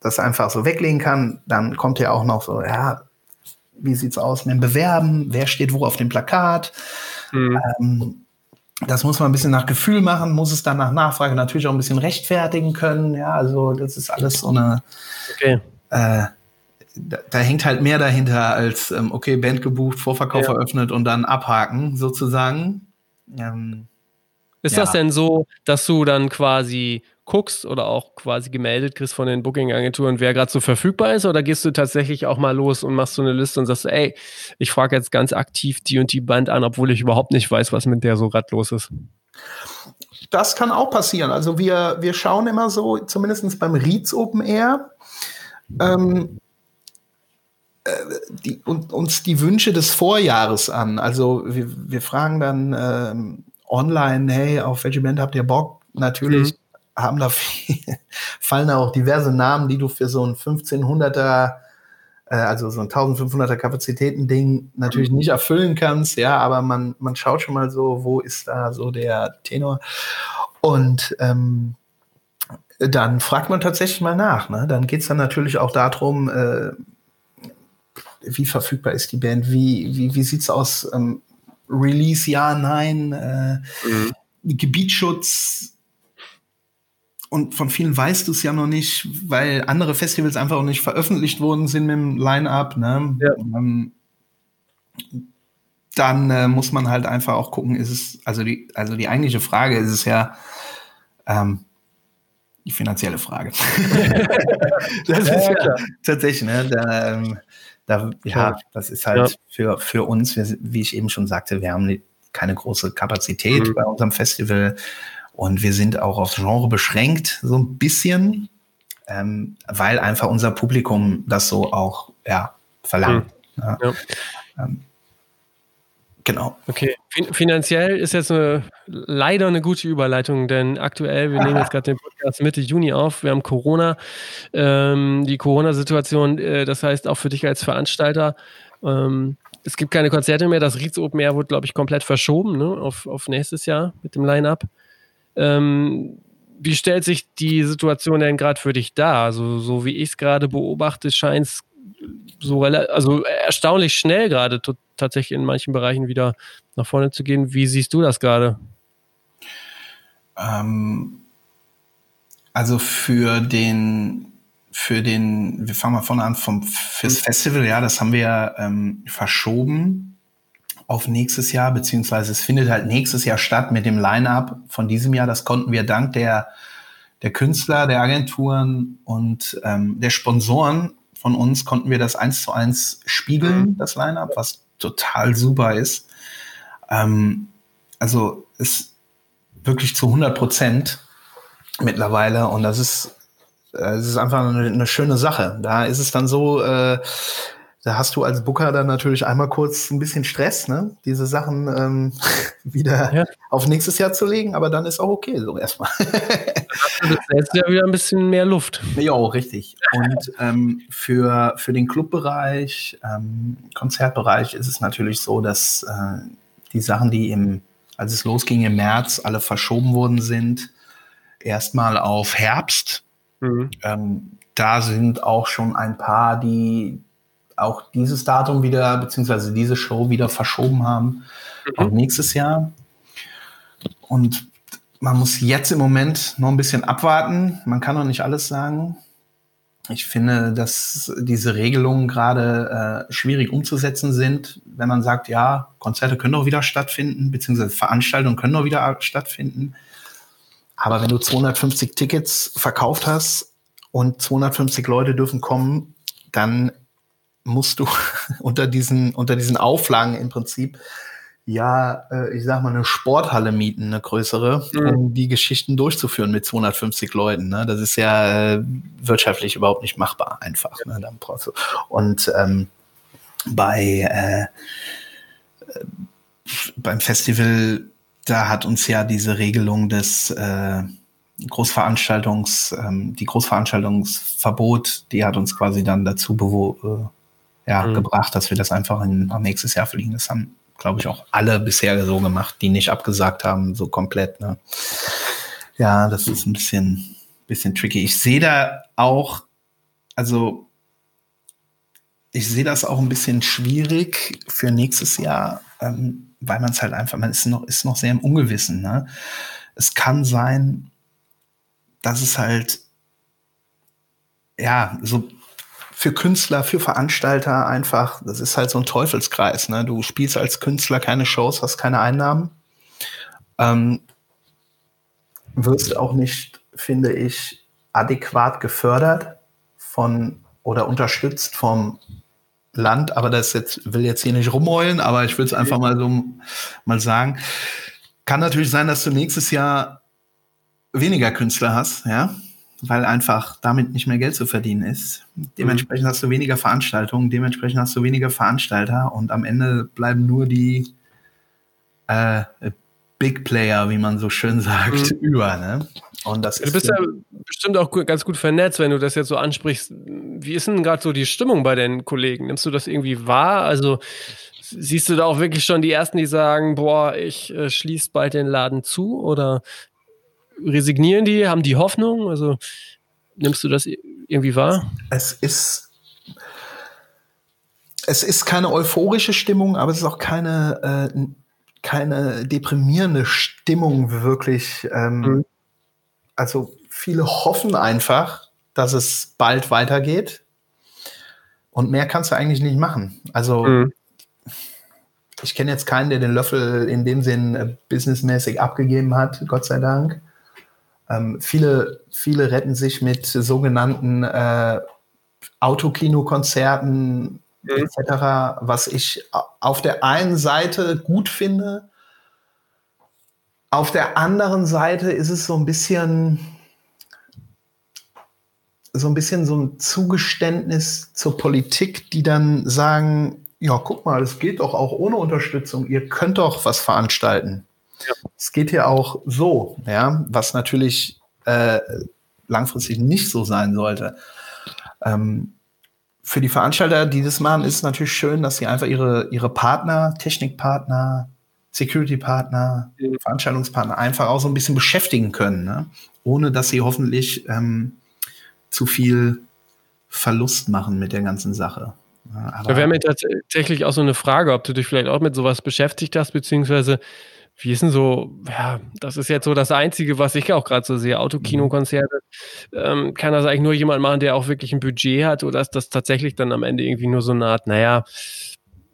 das einfach so weglegen kann, dann kommt ja auch noch so, ja, wie sieht's aus mit dem Bewerben? Wer steht wo auf dem Plakat? Mhm. Ähm, das muss man ein bisschen nach Gefühl machen, muss es dann nach Nachfrage natürlich auch ein bisschen rechtfertigen können. Ja, also das ist alles so eine. Okay. Äh, da, da, hängt halt mehr dahinter als, ähm, okay, Band gebucht, Vorverkauf ja. eröffnet und dann abhaken, sozusagen. Ähm, ist ja. das denn so, dass du dann quasi guckst oder auch quasi gemeldet kriegst von den Booking-Agenturen, wer gerade so verfügbar ist? Oder gehst du tatsächlich auch mal los und machst so eine Liste und sagst, ey, ich frage jetzt ganz aktiv die und die Band an, obwohl ich überhaupt nicht weiß, was mit der so gerade los ist? Das kann auch passieren. Also wir, wir schauen immer so, zumindest beim Reeds Open Air, ähm, äh, die, und, uns die Wünsche des Vorjahres an. Also wir, wir fragen dann ähm, online, hey, auf welche Band habt ihr Bock? Natürlich mhm. Haben da viel, fallen da auch diverse Namen, die du für so ein 1500er, äh, also so ein 1500er Kapazitäten-Ding natürlich mhm. nicht erfüllen kannst, ja, aber man, man schaut schon mal so, wo ist da so der Tenor? Und ähm, dann fragt man tatsächlich mal nach. Ne? Dann geht es dann natürlich auch darum, äh, wie verfügbar ist die Band, wie, wie, wie sieht es aus ähm, Release ja, nein, äh, mhm. Gebietsschutz. Und von vielen weißt du es ja noch nicht, weil andere Festivals einfach auch nicht veröffentlicht worden sind mit dem Line-Up. Ne? Ja. Ähm, dann äh, muss man halt einfach auch gucken, ist es, also die, also die eigentliche Frage ist es ja, ähm, die finanzielle Frage. das ja, ist ja, ja tatsächlich, ne? Da, ähm, da, ja, das ist halt ja. für, für uns, wie ich eben schon sagte, wir haben keine große Kapazität mhm. bei unserem Festival und wir sind auch aufs Genre beschränkt, so ein bisschen, ähm, weil einfach unser Publikum das so auch ja, verlangt. Mhm. Ja. Ähm, Genau. Okay. Fin finanziell ist jetzt eine, leider eine gute Überleitung, denn aktuell, wir nehmen jetzt gerade den Podcast Mitte Juni auf, wir haben Corona, ähm, die Corona-Situation, äh, das heißt auch für dich als Veranstalter, ähm, es gibt keine Konzerte mehr, das Rieds Open Air wurde, glaube ich, komplett verschoben ne, auf, auf nächstes Jahr mit dem Line-Up. Ähm, wie stellt sich die Situation denn gerade für dich dar? Also, so wie ich es gerade beobachte, scheint es so also erstaunlich schnell gerade tatsächlich in manchen Bereichen wieder nach vorne zu gehen. Wie siehst du das gerade? Ähm, also für den, für den, wir fangen mal vorne an, vom, fürs mhm. Festival, ja, das haben wir ähm, verschoben auf nächstes Jahr, beziehungsweise es findet halt nächstes Jahr statt mit dem Line-Up von diesem Jahr. Das konnten wir dank der, der Künstler, der Agenturen und ähm, der Sponsoren von uns konnten wir das eins zu eins spiegeln, mhm. das Line-Up, was total super ist. Ähm, also ist wirklich zu 100 Prozent mittlerweile und das ist, äh, das ist einfach eine, eine, schöne Sache. Da ist es dann so, äh, da hast du als Booker dann natürlich einmal kurz ein bisschen Stress, ne? diese Sachen ähm, wieder ja. auf nächstes Jahr zu legen, aber dann ist auch okay so erstmal. das ist ja wieder ein bisschen mehr Luft. Ja, richtig. Und ähm, für, für den Clubbereich, ähm, Konzertbereich ist es natürlich so, dass äh, die Sachen, die im, als es losging im März, alle verschoben worden sind, erstmal auf Herbst Mhm. Ähm, da sind auch schon ein paar, die auch dieses Datum wieder, beziehungsweise diese Show wieder verschoben haben mhm. auf nächstes Jahr. Und man muss jetzt im Moment noch ein bisschen abwarten. Man kann noch nicht alles sagen. Ich finde, dass diese Regelungen gerade äh, schwierig umzusetzen sind, wenn man sagt, ja, Konzerte können doch wieder stattfinden, beziehungsweise Veranstaltungen können doch wieder stattfinden. Aber wenn du 250 Tickets verkauft hast und 250 Leute dürfen kommen, dann musst du unter diesen, unter diesen Auflagen im Prinzip ja, äh, ich sag mal, eine Sporthalle mieten, eine größere, mhm. um die Geschichten durchzuführen mit 250 Leuten. Ne? Das ist ja äh, wirtschaftlich überhaupt nicht machbar, einfach. Ne? Dann brauchst du. Und ähm, bei äh, äh, beim Festival, da hat uns ja diese Regelung des äh, Großveranstaltungs, ähm, die Großveranstaltungsverbot, die hat uns quasi dann dazu bewo ja, mhm. gebracht, dass wir das einfach in, nächstes Jahr fliegen. Das haben glaube ich, auch alle bisher so gemacht, die nicht abgesagt haben, so komplett. Ne? Ja, das ist ein bisschen, bisschen tricky. Ich sehe da auch, also ich sehe das auch ein bisschen schwierig für nächstes Jahr, ähm, weil man es halt einfach, man ist noch, ist noch sehr im Ungewissen. Ne? Es kann sein, dass es halt ja so für Künstler, für Veranstalter einfach, das ist halt so ein Teufelskreis. Ne? Du spielst als Künstler keine Shows, hast keine Einnahmen. Ähm, wirst auch nicht, finde ich, adäquat gefördert von oder unterstützt vom Land, aber das jetzt will jetzt hier nicht rumheulen, aber ich will es einfach mal so mal sagen. Kann natürlich sein, dass du nächstes Jahr weniger Künstler hast, ja, weil einfach damit nicht mehr Geld zu verdienen ist. Dementsprechend mhm. hast du weniger Veranstaltungen, dementsprechend hast du weniger Veranstalter und am Ende bleiben nur die äh, Big Player, wie man so schön sagt, mhm. über. Ne? Und das du bist ja bestimmt auch ganz gut vernetzt, wenn du das jetzt so ansprichst. Wie ist denn gerade so die Stimmung bei den Kollegen? Nimmst du das irgendwie wahr? Also siehst du da auch wirklich schon die ersten, die sagen, boah, ich äh, schließe bald den Laden zu? Oder resignieren die? Haben die Hoffnung? Also nimmst du das irgendwie wahr? Es ist es ist keine euphorische Stimmung, aber es ist auch keine, äh, keine deprimierende Stimmung wirklich. Ähm, mhm. Also viele hoffen einfach, dass es bald weitergeht. Und mehr kannst du eigentlich nicht machen. Also mhm. ich kenne jetzt keinen, der den Löffel in dem Sinn äh, businessmäßig abgegeben hat, Gott sei Dank. Ähm, viele, viele retten sich mit sogenannten äh, Autokinokonzerten mhm. etc., was ich auf der einen Seite gut finde. Auf der anderen Seite ist es so ein bisschen so ein bisschen so ein Zugeständnis zur Politik, die dann sagen, ja, guck mal, es geht doch auch ohne Unterstützung. Ihr könnt doch was veranstalten. Ja. Es geht ja auch so, ja, was natürlich äh, langfristig nicht so sein sollte. Ähm, für die Veranstalter, die das machen, ist es natürlich schön, dass sie einfach ihre, ihre Partner, Technikpartner, Security-Partner, mhm. Veranstaltungspartner einfach auch so ein bisschen beschäftigen können, ne? ohne dass sie hoffentlich ähm, zu viel Verlust machen mit der ganzen Sache. Aber da wäre mir tatsächlich auch so eine Frage, ob du dich vielleicht auch mit sowas beschäftigt hast, beziehungsweise wie ist denn so, ja, das ist jetzt so das Einzige, was ich auch gerade so sehe, Autokinokonzerte. Ähm, kann das eigentlich nur jemand machen, der auch wirklich ein Budget hat oder ist das tatsächlich dann am Ende irgendwie nur so eine Art, naja,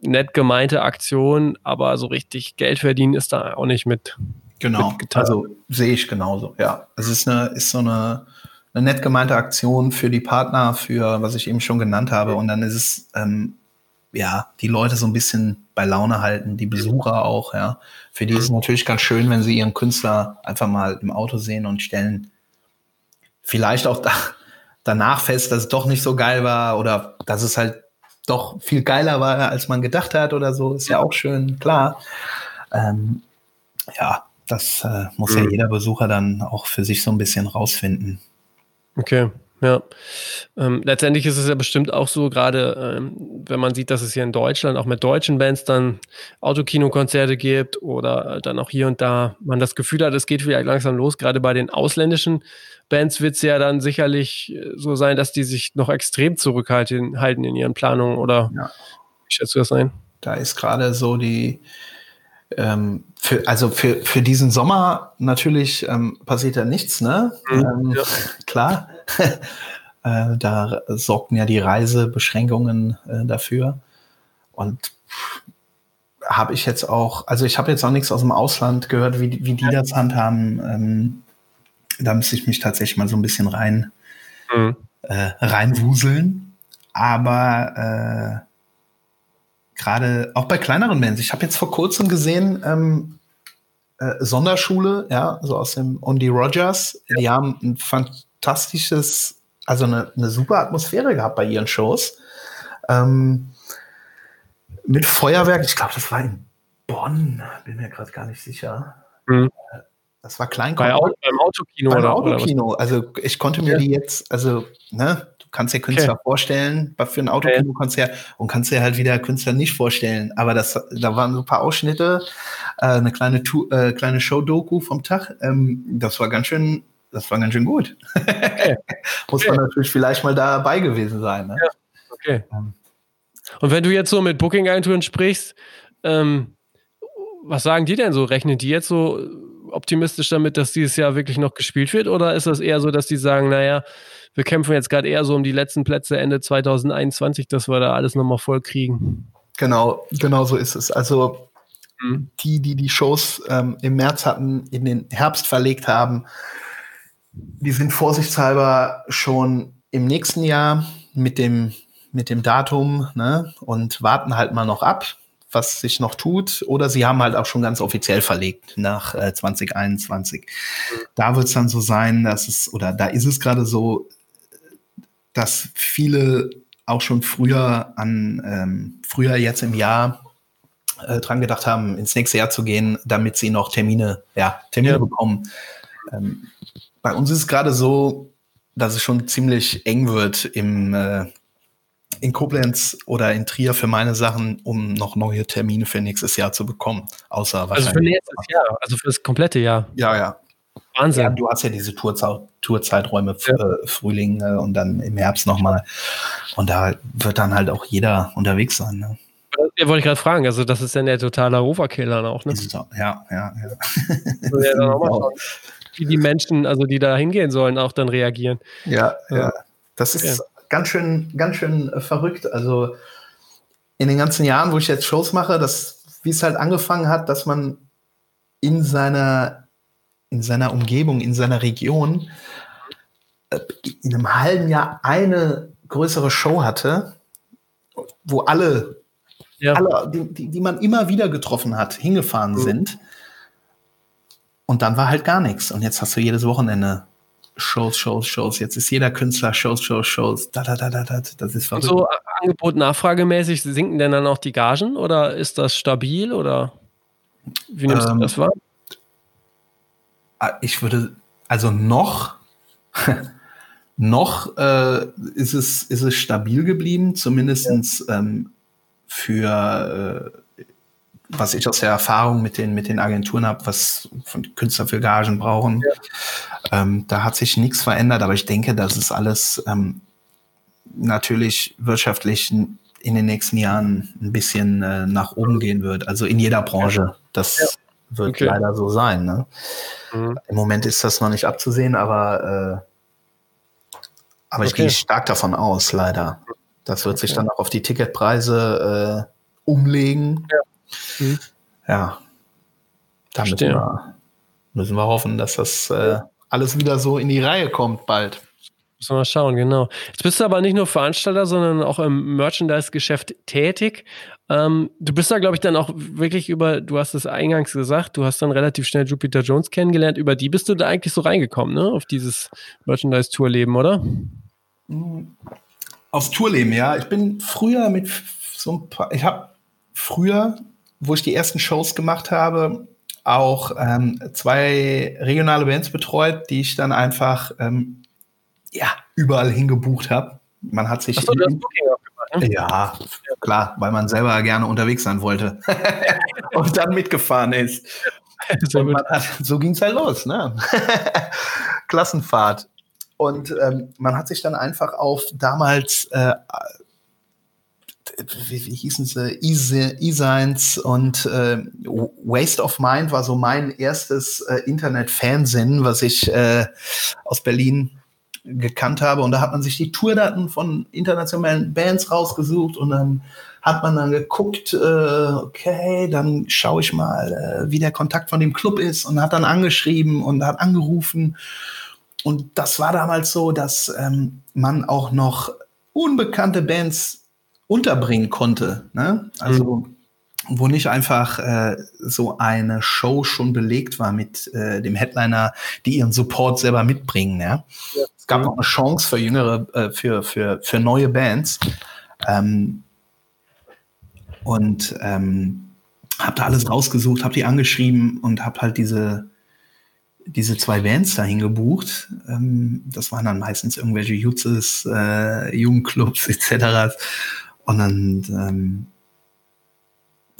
nett gemeinte Aktion, aber so richtig Geld verdienen ist da auch nicht mit. Genau, mit also sehe ich genauso, ja. Es ist, eine, ist so eine, eine nett gemeinte Aktion für die Partner, für was ich eben schon genannt habe. Und dann ist es ähm, ja, die Leute so ein bisschen bei Laune halten, die Besucher auch, ja. Für die ist es natürlich ganz schön, wenn sie ihren Künstler einfach mal im Auto sehen und stellen vielleicht auch da, danach fest, dass es doch nicht so geil war oder dass es halt doch viel geiler war, als man gedacht hat oder so. Ist ja auch schön, klar. Ähm, ja, das äh, muss mhm. ja jeder Besucher dann auch für sich so ein bisschen rausfinden. Okay. Ja, ähm, letztendlich ist es ja bestimmt auch so, gerade ähm, wenn man sieht, dass es hier in Deutschland auch mit deutschen Bands dann Autokinokonzerte gibt oder dann auch hier und da man das Gefühl hat, es geht vielleicht langsam los. Gerade bei den ausländischen Bands wird es ja dann sicherlich äh, so sein, dass die sich noch extrem zurückhalten halten in ihren Planungen oder ja. wie schätzt du das ein? Da ist gerade so die, ähm, für, also für, für diesen Sommer natürlich ähm, passiert ja nichts, ne? Mhm, ähm, ja. Klar. äh, da sorgten ja die Reisebeschränkungen äh, dafür. Und habe ich jetzt auch, also ich habe jetzt auch nichts aus dem Ausland gehört, wie, wie die das handhaben. Ähm, da müsste ich mich tatsächlich mal so ein bisschen rein mhm. äh, reinwuseln. Aber äh, gerade auch bei kleineren Bands. Ich habe jetzt vor kurzem gesehen, ähm, äh, Sonderschule, ja, so aus dem Only Rogers. Die haben ein fantastisches, also eine, eine, super Atmosphäre gehabt bei ihren Shows. Ähm, mit Feuerwerk, ich glaube, das war in Bonn, bin mir gerade gar nicht sicher. Mhm. Das war klein. Bei, beim Autokino beim oder, Autokino. Oder also ich konnte mir ja. die jetzt, also ne, kannst dir Künstler okay. vorstellen für ein Autokino-Konzert und kannst dir halt wieder Künstler nicht vorstellen. Aber das, da waren so ein paar Ausschnitte, äh, eine kleine, äh, kleine Show-Doku vom Tag. Ähm, das war ganz schön, das war ganz schön gut. Okay. Muss man natürlich vielleicht mal dabei gewesen sein. Ne? Ja. Okay. Ähm. Und wenn du jetzt so mit Booking-Agenturen sprichst, ähm, was sagen die denn so? Rechnen die jetzt so optimistisch damit, dass dieses Jahr wirklich noch gespielt wird? Oder ist das eher so, dass die sagen, naja, wir kämpfen jetzt gerade eher so um die letzten Plätze Ende 2021, dass wir da alles nochmal voll kriegen. Genau, genau so ist es. Also mhm. die, die die Shows ähm, im März hatten, in den Herbst verlegt haben, die sind vorsichtshalber schon im nächsten Jahr mit dem, mit dem Datum ne, und warten halt mal noch ab was sich noch tut, oder sie haben halt auch schon ganz offiziell verlegt nach äh, 2021. Mhm. Da wird es dann so sein, dass es, oder da ist es gerade so, dass viele auch schon früher an, ähm, früher jetzt im Jahr äh, dran gedacht haben, ins nächste Jahr zu gehen, damit sie noch Termine, ja, Termine ja. bekommen. Ähm, bei uns ist es gerade so, dass es schon ziemlich eng wird im, äh, in Koblenz oder in Trier für meine Sachen, um noch neue Termine für nächstes Jahr zu bekommen. Außer also für nächstes Jahr, also für das komplette Jahr. Ja, ja. Wahnsinn. Ja, du hast ja diese Tourzeit, Tourzeiträume ja. Äh, Frühling äh, und dann im Herbst nochmal. Und da wird dann halt auch jeder unterwegs sein. Ne? Ja, wollte ich gerade fragen. Also, das ist dann der totale Roverkiller auch, ne? Ja, ja, ja. ja wie die Menschen, also die da hingehen sollen, auch dann reagieren. Ja, ja. Das ist ja. ganz schön, ganz schön äh, verrückt. Also in den ganzen Jahren, wo ich jetzt Shows mache, das, wie es halt angefangen hat, dass man in seiner in seiner Umgebung, in seiner Region äh, in einem halben Jahr eine größere Show hatte, wo alle, ja. alle die, die, die, man immer wieder getroffen hat, hingefahren mhm. sind. Und dann war halt gar nichts. Und jetzt hast du jedes Wochenende Shows, Shows, Shows. Jetzt ist jeder Künstler Shows, Shows, Shows. Da, da, da, da, da. Das ist verrückt. So Angebot nachfragemäßig sinken denn dann auch die Gagen oder ist das stabil oder wie nimmst ähm, du das wahr? Ah, ich würde, also noch, noch äh, ist, es, ist es stabil geblieben, zumindest ja. ähm, für äh, was ich aus der Erfahrung mit den, mit den Agenturen habe, was von Künstler für Gagen brauchen. Ja. Ähm, da hat sich nichts verändert, aber ich denke, dass es alles ähm, natürlich wirtschaftlich in den nächsten Jahren ein bisschen äh, nach oben gehen wird. Also in jeder Branche. Das ja. Wird okay. leider so sein. Ne? Mhm. Im Moment ist das noch nicht abzusehen, aber, äh, aber ich gehe stark davon aus, leider. Das wird okay. sich dann auch auf die Ticketpreise äh, umlegen. Ja. Mhm. ja. Da müssen wir, müssen wir hoffen, dass das äh, alles wieder so in die Reihe kommt bald. Muss man mal schauen, genau. Jetzt bist du aber nicht nur Veranstalter, sondern auch im Merchandise-Geschäft tätig. Ähm, du bist da, glaube ich, dann auch wirklich über, du hast es eingangs gesagt, du hast dann relativ schnell Jupiter Jones kennengelernt. Über die bist du da eigentlich so reingekommen, ne? Auf dieses Merchandise-Tourleben, oder? Aufs Tourleben, ja. Ich bin früher mit so ein paar, ich habe früher, wo ich die ersten Shows gemacht habe, auch ähm, zwei regionale Bands betreut, die ich dann einfach ähm, ja, überall hingebucht habe. Man hat sich. Ach so, in, Ne? Ja, klar, weil man selber gerne unterwegs sein wollte und dann mitgefahren ist. Hat, so ging es halt los, ne? Klassenfahrt. Und ähm, man hat sich dann einfach auf damals, äh, wie, wie, hießen sie, E-Signs und äh, Waste of Mind war so mein erstes äh, Internet-Fernsehen, was ich äh, aus Berlin gekannt habe. Und da hat man sich die Tourdaten von internationalen Bands rausgesucht und dann hat man dann geguckt, äh, okay, dann schaue ich mal, äh, wie der Kontakt von dem Club ist und hat dann angeschrieben und hat angerufen. Und das war damals so, dass ähm, man auch noch unbekannte Bands unterbringen konnte. Ne? Also mhm wo nicht einfach äh, so eine Show schon belegt war mit äh, dem Headliner, die ihren Support selber mitbringen. Ja? ja. Es gab noch eine Chance für jüngere, äh, für, für, für neue Bands. Ähm, und ähm, hab da alles rausgesucht, hab die angeschrieben und hab halt diese, diese zwei Bands dahin gebucht. Ähm, das waren dann meistens irgendwelche Jutzes, äh, Jugendclubs etc. Und dann ähm,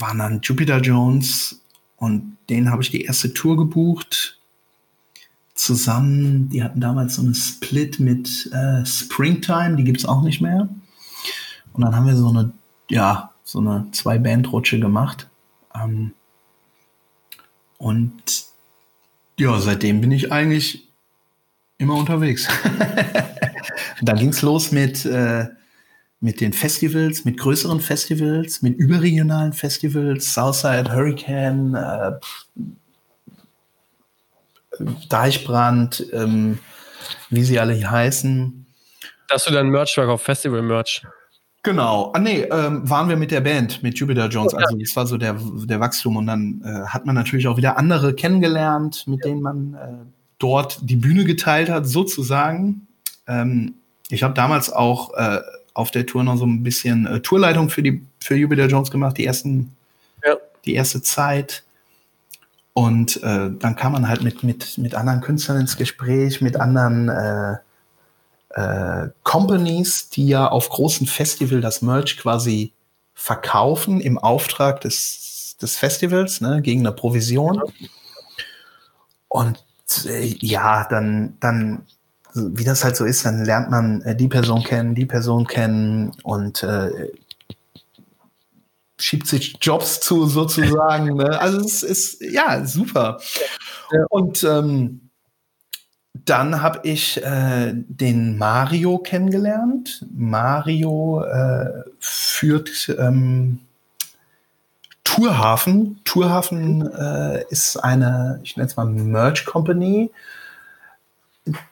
waren dann Jupiter Jones und den habe ich die erste Tour gebucht. Zusammen, die hatten damals so eine Split mit äh, Springtime, die gibt es auch nicht mehr. Und dann haben wir so eine, ja, so eine Zwei-Band-Rutsche gemacht. Ähm, und ja, seitdem bin ich eigentlich immer unterwegs. dann ging es los mit äh, mit den Festivals, mit größeren Festivals, mit überregionalen Festivals, Southside Hurricane, äh, Deichbrand, ähm, wie sie alle hier heißen. Hast du dann Merchwerk auf Festival-Merch? Genau. Ah, nee, ähm, waren wir mit der Band, mit Jupiter Jones. Also, das war so der, der Wachstum. Und dann äh, hat man natürlich auch wieder andere kennengelernt, mit denen man äh, dort die Bühne geteilt hat, sozusagen. Ähm, ich habe damals auch äh, auf der Tour noch so ein bisschen äh, Tourleitung für die für Jupiter Jones gemacht, die ersten, ja. die erste Zeit. Und äh, dann kam man halt mit, mit, mit anderen Künstlern ins Gespräch, mit anderen äh, äh, Companies, die ja auf großen Festival das Merch quasi verkaufen im Auftrag des, des Festivals, ne, gegen eine Provision. Und äh, ja, dann, dann wie das halt so ist, dann lernt man äh, die Person kennen, die Person kennen und äh, schiebt sich Jobs zu sozusagen. ne? Also es ist ja super. Und ähm, dann habe ich äh, den Mario kennengelernt. Mario äh, führt ähm, Tourhafen. Tourhafen äh, ist eine, ich nenne es mal Merch Company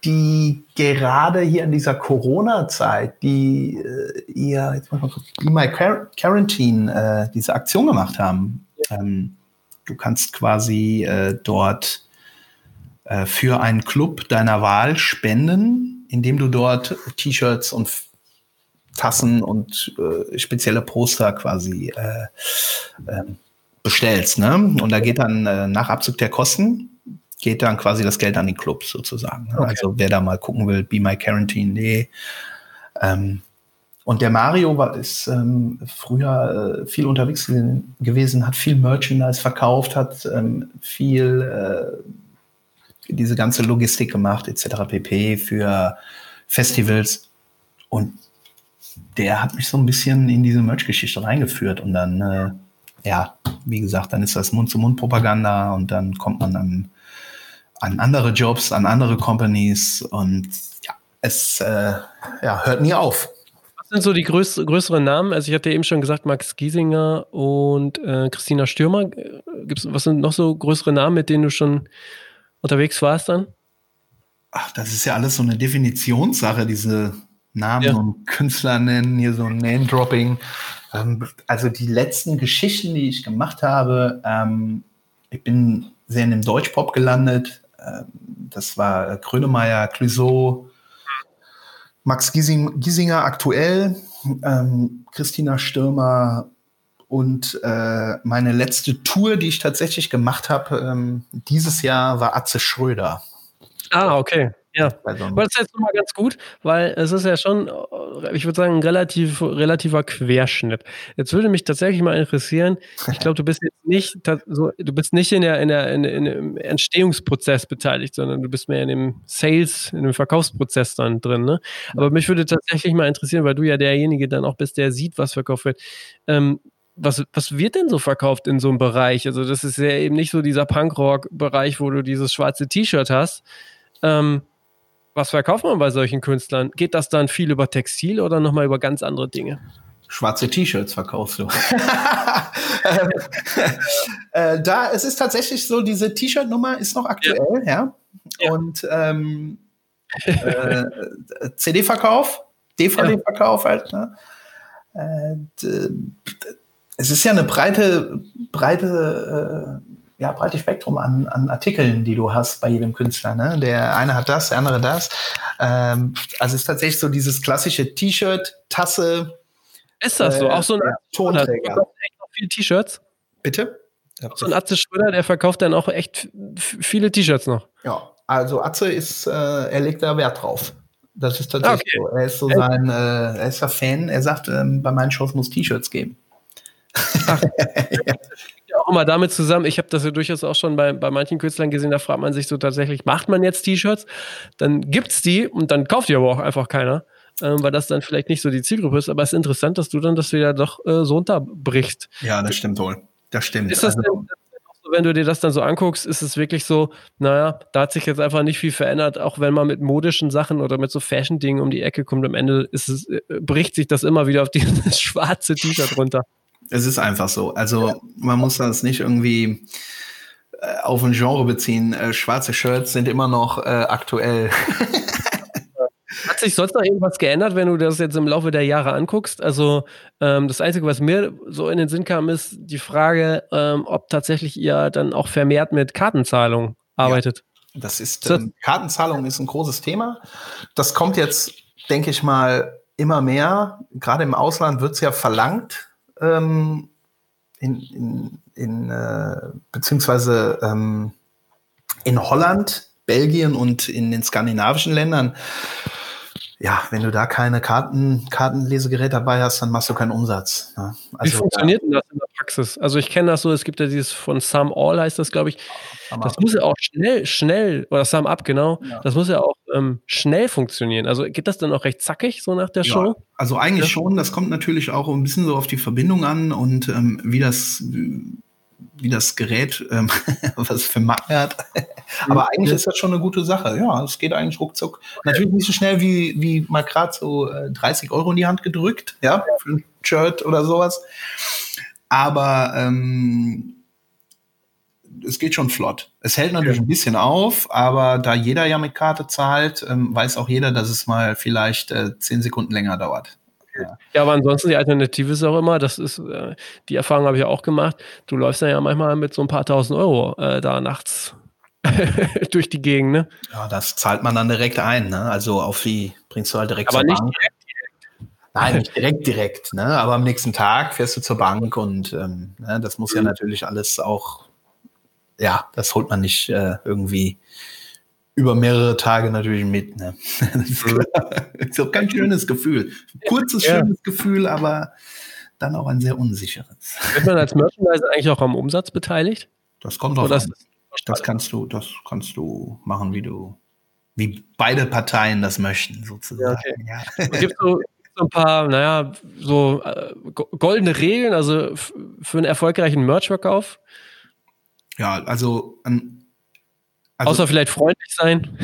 die gerade hier in dieser Corona-Zeit, die äh, ihr, jetzt mal kurz, Be My Quarantine, äh, diese Aktion gemacht haben. Ähm, du kannst quasi äh, dort äh, für einen Club deiner Wahl spenden, indem du dort T-Shirts und Tassen und äh, spezielle Poster quasi äh, ähm, bestellst. Ne? Und da geht dann nach Abzug der Kosten geht dann quasi das Geld an die Clubs sozusagen. Ne? Okay. Also wer da mal gucken will, Be My Quarantine.de. Ähm, und der Mario war, ist ähm, früher äh, viel unterwegs gewesen, hat viel Merchandise verkauft, hat ähm, viel äh, diese ganze Logistik gemacht, etc. pp. für Festivals. Und der hat mich so ein bisschen in diese Merch-Geschichte reingeführt. Und dann, äh, ja, wie gesagt, dann ist das Mund-zu-Mund-Propaganda und dann kommt man dann an andere Jobs, an andere Companies und ja, es äh, ja, hört nie auf. Was sind so die größ größeren Namen? Also ich hatte eben schon gesagt, Max Giesinger und äh, Christina Stürmer. Gibt's, was sind noch so größere Namen, mit denen du schon unterwegs warst dann? Ach, das ist ja alles so eine Definitionssache, diese Namen ja. und Künstler nennen, hier so ein Name-Dropping. Ähm, also die letzten Geschichten, die ich gemacht habe, ähm, ich bin sehr in dem Deutschpop gelandet, das war Grönemeyer, Clouseau, Max Giesinger aktuell, ähm, Christina Stürmer und äh, meine letzte Tour, die ich tatsächlich gemacht habe, ähm, dieses Jahr war Atze Schröder. Ah, okay. Ja, aber das ist jetzt nochmal ganz gut, weil es ist ja schon, ich würde sagen, ein relativ, relativer Querschnitt. Jetzt würde mich tatsächlich mal interessieren, ich glaube, du bist jetzt nicht so, du bist nicht in der, in der, in, in dem Entstehungsprozess beteiligt, sondern du bist mehr in dem Sales, in dem Verkaufsprozess dann drin, ne? Aber mich würde tatsächlich mal interessieren, weil du ja derjenige dann auch bist, der sieht, was verkauft wird. Ähm, was, was wird denn so verkauft in so einem Bereich? Also, das ist ja eben nicht so dieser Punkrock-Bereich, wo du dieses schwarze T-Shirt hast. Ähm, was verkauft man bei solchen Künstlern? Geht das dann viel über Textil oder nochmal über ganz andere Dinge? Schwarze T-Shirts verkaufst du. äh, da, es ist tatsächlich so, diese T-Shirt-Nummer ist noch aktuell, ja. ja. Und ähm, äh, CD-Verkauf, DVD-Verkauf halt, ne? Äh, es ist ja eine breite, breite äh, ja, breites Spektrum an, an Artikeln, die du hast bei jedem Künstler. Ne? Der eine hat das, der andere das. Ähm, also es ist tatsächlich so dieses klassische T-Shirt, Tasse. Ist das so? Äh, auch so ein ja, Tonträger. echt noch viele T-Shirts? Bitte? So ein Atze Schröder, der verkauft dann auch echt viele T-Shirts noch. Ja, also Atze ist, äh, er legt da Wert drauf. Das ist tatsächlich okay. so. Er ist so sein, äh, er ist ein Fan. Er sagt, ähm, bei meinen Shows muss T-Shirts geben. Ach, ja auch immer damit zusammen, ich habe das ja durchaus auch schon bei, bei manchen Künstlern gesehen, da fragt man sich so tatsächlich, macht man jetzt T-Shirts? Dann gibt's die und dann kauft die aber auch einfach keiner, ähm, weil das dann vielleicht nicht so die Zielgruppe ist. Aber es ist interessant, dass du dann das wieder doch äh, so unterbrichst. Ja, das stimmt wohl. Das stimmt. Ist das also, denn, wenn du dir das dann so anguckst, ist es wirklich so, naja, da hat sich jetzt einfach nicht viel verändert, auch wenn man mit modischen Sachen oder mit so Fashion-Dingen um die Ecke kommt. Am Ende es, äh, bricht sich das immer wieder auf dieses schwarze T-Shirt runter. Es ist einfach so. Also ja. man muss das nicht irgendwie äh, auf ein Genre beziehen. Äh, schwarze Shirts sind immer noch äh, aktuell. Hat sich sonst noch irgendwas geändert, wenn du das jetzt im Laufe der Jahre anguckst? Also ähm, das Einzige, was mir so in den Sinn kam, ist die Frage, ähm, ob tatsächlich ihr dann auch vermehrt mit Kartenzahlung arbeitet. Ja, das ist ähm, Kartenzahlung ist ein großes Thema. Das kommt jetzt, denke ich mal, immer mehr. Gerade im Ausland wird es ja verlangt, ähm, in, in, in äh, beziehungsweise ähm, in Holland, Belgien und in den skandinavischen Ländern ja, wenn du da keine Karten, Kartenlesegerät dabei hast, dann machst du keinen Umsatz. Ne? Also, Wie funktioniert denn das Praxis? Also ich kenne das so, es gibt ja dieses von Sum All heißt das, glaube ich. das muss ja auch schnell, schnell, oder Sum Up, genau, ja. das muss ja auch ähm, schnell funktionieren. Also geht das dann auch recht zackig, so nach der ja, Show? Also eigentlich ja. schon, das kommt natürlich auch ein bisschen so auf die Verbindung an und ähm, wie das wie das Gerät, ähm, was für Macken hat. Aber eigentlich ist das schon eine gute Sache. Ja, es geht eigentlich ruckzuck. Natürlich nicht so schnell wie, wie mal gerade so äh, 30 Euro in die Hand gedrückt, ja, für ein Shirt oder sowas. Aber ähm, es geht schon flott. Es hält natürlich ein bisschen auf, aber da jeder ja mit Karte zahlt, ähm, weiß auch jeder, dass es mal vielleicht äh, zehn Sekunden länger dauert. Ja. ja, aber ansonsten die Alternative ist auch immer, das ist, äh, die Erfahrung habe ich auch gemacht, du läufst dann ja manchmal mit so ein paar tausend Euro äh, da nachts durch die Gegend, ne? Ja, das zahlt man dann direkt ein, ne? Also auf die bringst du halt direkt aber zur nicht Bank. Direkt. Nein, nicht direkt, direkt, ne? Aber am nächsten Tag fährst du zur Bank und ähm, ne, das muss mhm. ja natürlich alles auch, ja, das holt man nicht äh, irgendwie über mehrere Tage natürlich mit. Ne? Das ist, ist auch kein schönes Gefühl. Kurzes, ja. schönes Gefühl, aber dann auch ein sehr unsicheres. Wird man als Merchandise eigentlich auch am Umsatz beteiligt? Das kommt drauf an. Das kannst du, das kannst du machen, wie du, wie beide Parteien das möchten, sozusagen. Ja, okay. ja. Gibt so, so ein paar, naja, so äh, goldene Regeln, also für einen erfolgreichen Merch-Verkauf? Ja, also an, also, Außer vielleicht freundlich sein.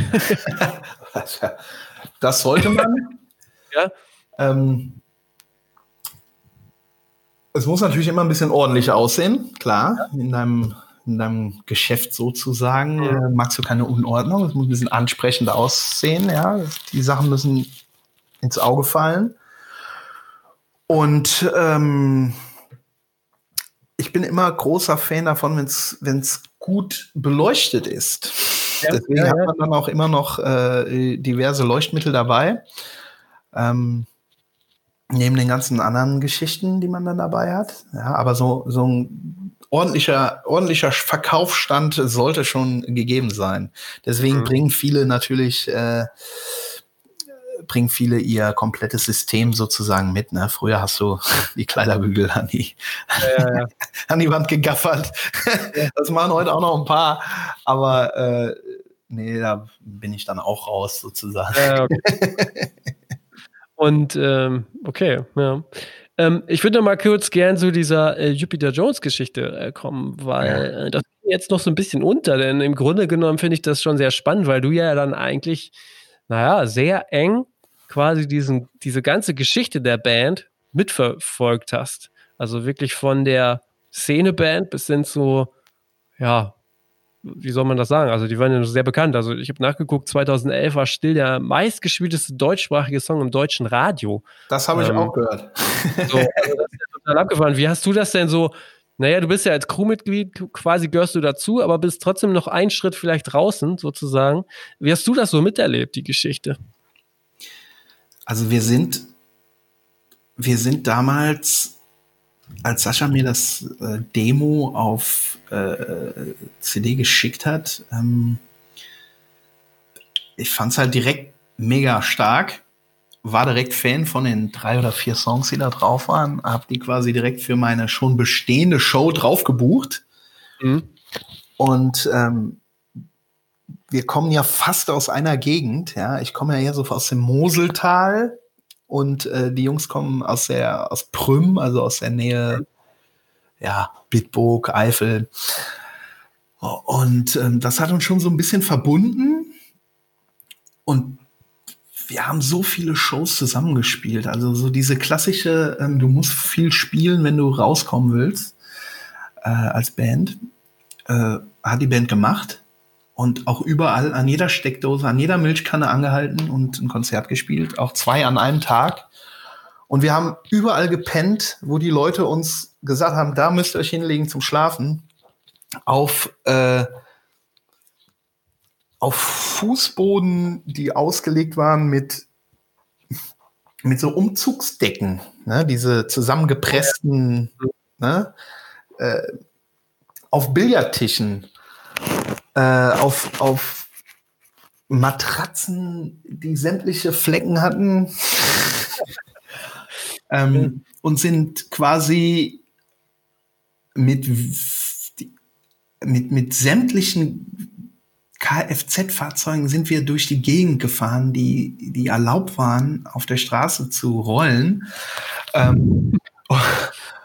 das sollte man. ja. Ähm, es muss natürlich immer ein bisschen ordentlich aussehen, klar. In, deinem, in deinem Geschäft sozusagen ja. magst du keine Unordnung. Es muss ein bisschen ansprechend aussehen, ja. Die Sachen müssen ins Auge fallen. Und ähm, ich bin immer großer Fan davon, wenn es gut beleuchtet ist. Ja, Deswegen ja, ja. hat man dann auch immer noch äh, diverse Leuchtmittel dabei. Ähm, neben den ganzen anderen Geschichten, die man dann dabei hat. Ja, aber so, so ein ordentlicher, ordentlicher Verkaufsstand sollte schon gegeben sein. Deswegen mhm. bringen viele natürlich äh, bringen viele ihr komplettes System sozusagen mit. Ne? Früher hast du die Kleiderbügel an die, ja, ja. an die Wand gegaffert. Ja. Das machen heute auch noch ein paar. Aber äh, nee, da bin ich dann auch raus sozusagen. Okay. Und ähm, okay, ja. Ähm, ich würde noch mal kurz gern zu dieser äh, Jupiter Jones Geschichte äh, kommen, weil äh, das jetzt noch so ein bisschen unter, denn im Grunde genommen finde ich das schon sehr spannend, weil du ja dann eigentlich, naja, sehr eng quasi diesen, diese ganze Geschichte der Band mitverfolgt hast. Also wirklich von der Szeneband bis hin zu, ja, wie soll man das sagen? Also die waren ja sehr bekannt. Also ich habe nachgeguckt, 2011 war Still der meistgespielteste deutschsprachige Song im deutschen Radio. Das habe ich ähm, auch gehört. So, also das ist ja total abgefahren. Wie hast du das denn so? Naja, du bist ja als Crewmitglied, quasi gehörst du dazu, aber bist trotzdem noch einen Schritt vielleicht draußen, sozusagen. Wie hast du das so miterlebt, die Geschichte? Also wir sind, wir sind damals, als Sascha mir das äh, Demo auf äh, CD geschickt hat, ähm, ich fand es halt direkt mega stark, war direkt Fan von den drei oder vier Songs, die da drauf waren, habe die quasi direkt für meine schon bestehende Show drauf gebucht. Mhm. Und ähm, wir kommen ja fast aus einer Gegend, ja. Ich komme ja hier so aus dem Moseltal und äh, die Jungs kommen aus der aus Prüm, also aus der Nähe, ja, Bitburg, Eifel. Und ähm, das hat uns schon so ein bisschen verbunden. Und wir haben so viele Shows zusammengespielt. Also so diese klassische, ähm, du musst viel spielen, wenn du rauskommen willst, äh, als Band, äh, hat die Band gemacht und auch überall an jeder Steckdose, an jeder Milchkanne angehalten und ein Konzert gespielt, auch zwei an einem Tag. Und wir haben überall gepennt, wo die Leute uns gesagt haben, da müsst ihr euch hinlegen zum Schlafen, auf, äh, auf Fußboden, die ausgelegt waren mit, mit so Umzugsdecken, ne? diese zusammengepressten, ne? Äh, auf Billardtischen äh, auf, auf Matratzen, die sämtliche Flecken hatten. ähm, und sind quasi mit, mit, mit sämtlichen Kfz-Fahrzeugen sind wir durch die Gegend gefahren, die, die erlaubt waren, auf der Straße zu rollen. Ähm,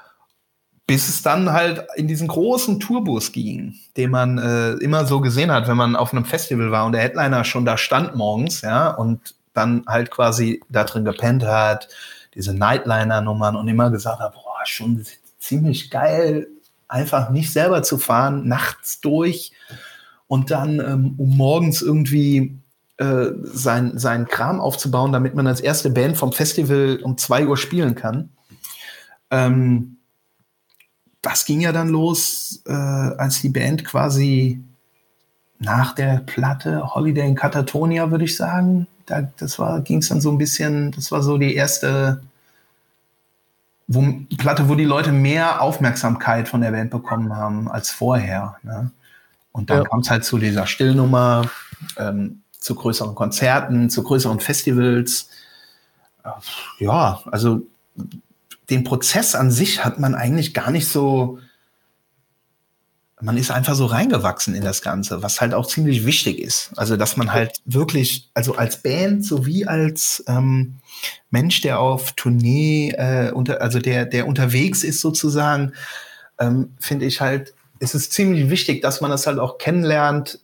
bis es dann halt in diesen großen Tourbus ging, den man äh, immer so gesehen hat, wenn man auf einem Festival war und der Headliner schon da stand morgens, ja, und dann halt quasi da drin gepennt hat, diese Nightliner-Nummern und immer gesagt hat, boah, schon ziemlich geil, einfach nicht selber zu fahren, nachts durch und dann ähm, um morgens irgendwie äh, sein, seinen Kram aufzubauen, damit man als erste Band vom Festival um zwei Uhr spielen kann. Ähm, das ging ja dann los, äh, als die Band quasi nach der Platte Holiday in Katatonia, würde ich sagen. Da, das war, ging es dann so ein bisschen, das war so die erste wo, Platte, wo die Leute mehr Aufmerksamkeit von der Band bekommen haben als vorher. Ne? Und dann ja. kam es halt zu dieser Stillnummer, ähm, zu größeren Konzerten, zu größeren Festivals. Ja, also den Prozess an sich hat man eigentlich gar nicht so, man ist einfach so reingewachsen in das Ganze, was halt auch ziemlich wichtig ist. Also, dass man halt wirklich, also als Band sowie als ähm, Mensch, der auf Tournee, äh, unter, also der, der unterwegs ist sozusagen, ähm, finde ich halt, es ist ziemlich wichtig, dass man das halt auch kennenlernt,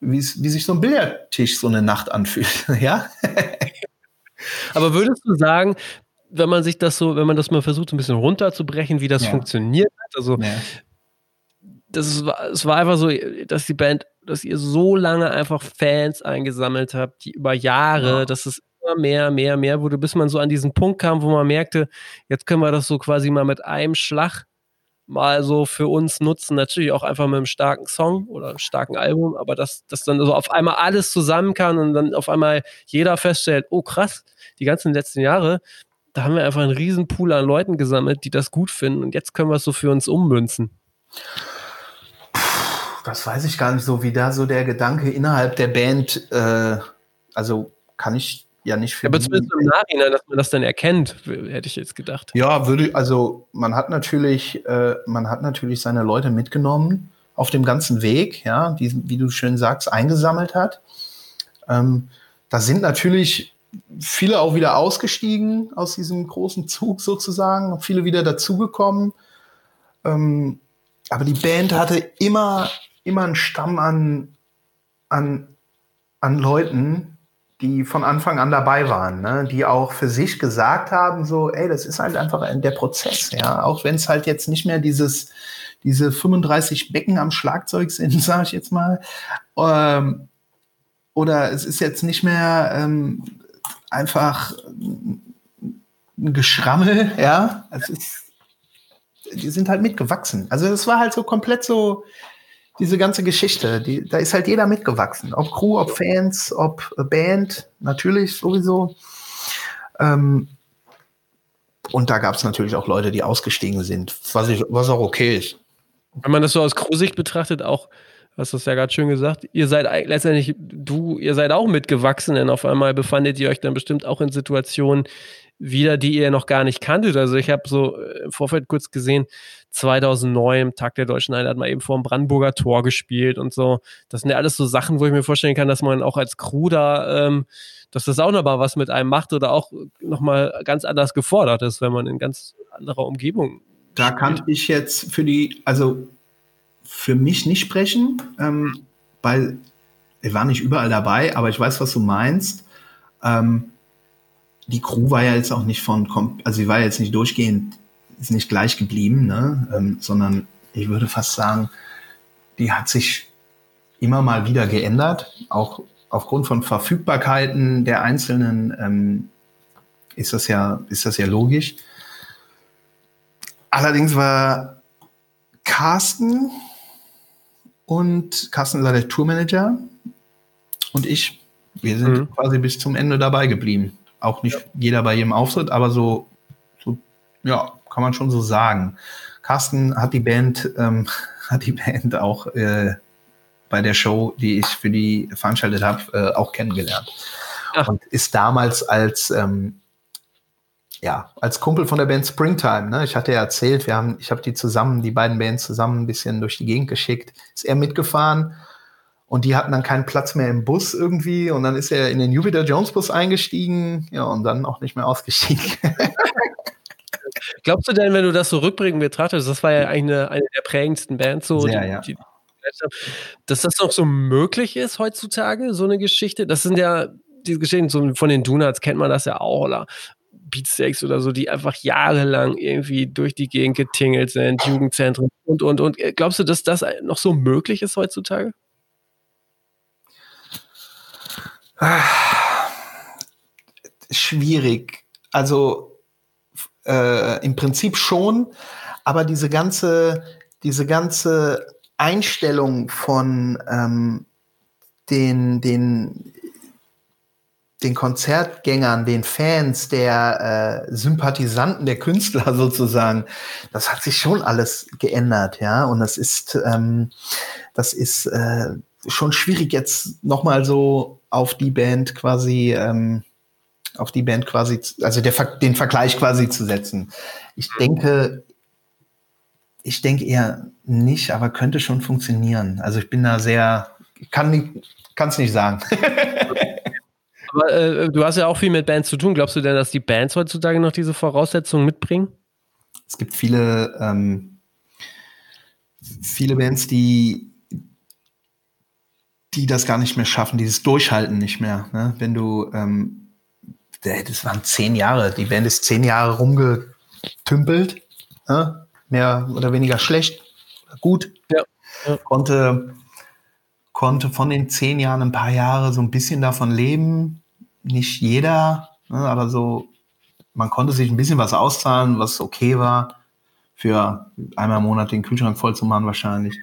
wie sich so ein Billardtisch so eine Nacht anfühlt, ja? Aber würdest du sagen, wenn man sich das so, wenn man das mal versucht, ein bisschen runterzubrechen, wie das ja. funktioniert hat. Also ja. das ist, es war einfach so, dass die Band, dass ihr so lange einfach Fans eingesammelt habt, die über Jahre, ja. dass es immer mehr, mehr, mehr wurde, bis man so an diesen Punkt kam, wo man merkte, jetzt können wir das so quasi mal mit einem Schlag mal so für uns nutzen. Natürlich auch einfach mit einem starken Song oder einem starken Album, aber dass, dass dann so auf einmal alles zusammen kann und dann auf einmal jeder feststellt, oh krass, die ganzen letzten Jahre, da haben wir einfach einen riesen Pool an Leuten gesammelt, die das gut finden und jetzt können wir es so für uns ummünzen. das weiß ich gar nicht so, wie da so der Gedanke innerhalb der Band, äh, also kann ich ja nicht für. Aber zumindest im Nachhinein, dass man das dann erkennt, hätte ich jetzt gedacht. Ja, würde, also man hat natürlich, äh, man hat natürlich seine Leute mitgenommen auf dem ganzen Weg, ja, die, wie du schön sagst, eingesammelt hat. Ähm, da sind natürlich viele auch wieder ausgestiegen aus diesem großen Zug sozusagen, viele wieder dazugekommen. Ähm, aber die Band hatte immer, immer einen Stamm an, an, an Leuten, die von Anfang an dabei waren, ne? die auch für sich gesagt haben, so, ey, das ist halt einfach der Prozess, ja, auch wenn es halt jetzt nicht mehr dieses, diese 35 Becken am Schlagzeug sind, sage ich jetzt mal, ähm, oder es ist jetzt nicht mehr ähm, einfach ein Geschrammel, ja, es ist, die sind halt mitgewachsen. Also es war halt so komplett so, diese ganze Geschichte, die, da ist halt jeder mitgewachsen. Ob Crew, ob Fans, ob Band, natürlich sowieso. Ähm, und da gab es natürlich auch Leute, die ausgestiegen sind, was, ich, was auch okay ist. Wenn man das so aus Crew-Sicht betrachtet, auch, hast du es ja gerade schön gesagt, ihr seid letztendlich, du, ihr seid auch mitgewachsen, denn auf einmal befandet ihr euch dann bestimmt auch in Situationen, wieder, die ihr noch gar nicht kanntet. Also ich habe so äh, im Vorfeld kurz gesehen, 2009, Tag der Deutschen Einheit, hat man eben vor dem Brandenburger Tor gespielt und so. Das sind ja alles so Sachen, wo ich mir vorstellen kann, dass man auch als Crew da, ähm, dass das auch nochmal was mit einem macht oder auch nochmal ganz anders gefordert ist, wenn man in ganz anderer Umgebung. Da kann ich jetzt für die, also für mich nicht sprechen, ähm, weil ich war nicht überall dabei, aber ich weiß, was du meinst. Ähm, die Crew war ja jetzt auch nicht von, also sie war jetzt nicht durchgehend, ist nicht gleich geblieben, ne? Ähm, sondern ich würde fast sagen, die hat sich immer mal wieder geändert, auch aufgrund von Verfügbarkeiten der Einzelnen ähm, ist das ja, ist das ja logisch. Allerdings war Carsten und Carsten war der Tourmanager und ich, wir sind mhm. quasi bis zum Ende dabei geblieben. Auch nicht ja. jeder bei jedem Auftritt, aber so, so, ja, kann man schon so sagen. Carsten hat die Band, ähm, hat die Band auch äh, bei der Show, die ich für die veranstaltet habe, äh, auch kennengelernt. Ach. Und ist damals als ähm, ja, als Kumpel von der Band Springtime, ne? Ich hatte ja erzählt, wir haben, ich habe die zusammen, die beiden Bands zusammen ein bisschen durch die Gegend geschickt. Ist er mitgefahren und die hatten dann keinen Platz mehr im Bus irgendwie. Und dann ist er in den Jupiter Jones Bus eingestiegen. Ja, und dann auch nicht mehr ausgestiegen. Glaubst du denn, wenn du das so rückbringen betrachtest, das war ja eigentlich eine, eine der prägendsten Bands, so, Sehr, die, ja. die, dass das noch so möglich ist heutzutage, so eine Geschichte? Das sind ja diese Geschichten so von den Donuts kennt man das ja auch, oder Beatsteaks oder so, die einfach jahrelang irgendwie durch die Gegend getingelt sind, Jugendzentren und, und, und. Glaubst du, dass das noch so möglich ist heutzutage? Schwierig. Also äh, im Prinzip schon, aber diese ganze, diese ganze Einstellung von ähm, den, den, den Konzertgängern, den Fans, der äh, Sympathisanten, der Künstler sozusagen, das hat sich schon alles geändert, ja. Und das ist, ähm, das ist äh, schon schwierig jetzt nochmal so auf die Band quasi, ähm, auf die Band quasi, also der, den Vergleich quasi zu setzen. Ich denke, ich denke eher nicht, aber könnte schon funktionieren. Also ich bin da sehr, kann es nicht sagen. aber äh, du hast ja auch viel mit Bands zu tun. Glaubst du denn, dass die Bands heutzutage noch diese Voraussetzungen mitbringen? Es gibt viele, ähm, viele Bands, die die das gar nicht mehr schaffen, dieses Durchhalten nicht mehr. Ne? Wenn du, ähm, das waren zehn Jahre, die Band ist zehn Jahre rumgetümpelt, ne? mehr oder weniger schlecht, gut. Ja. ja. Konnte, konnte von den zehn Jahren ein paar Jahre so ein bisschen davon leben. Nicht jeder, ne? aber so, man konnte sich ein bisschen was auszahlen, was okay war, für einmal im Monat den Kühlschrank voll zu machen wahrscheinlich.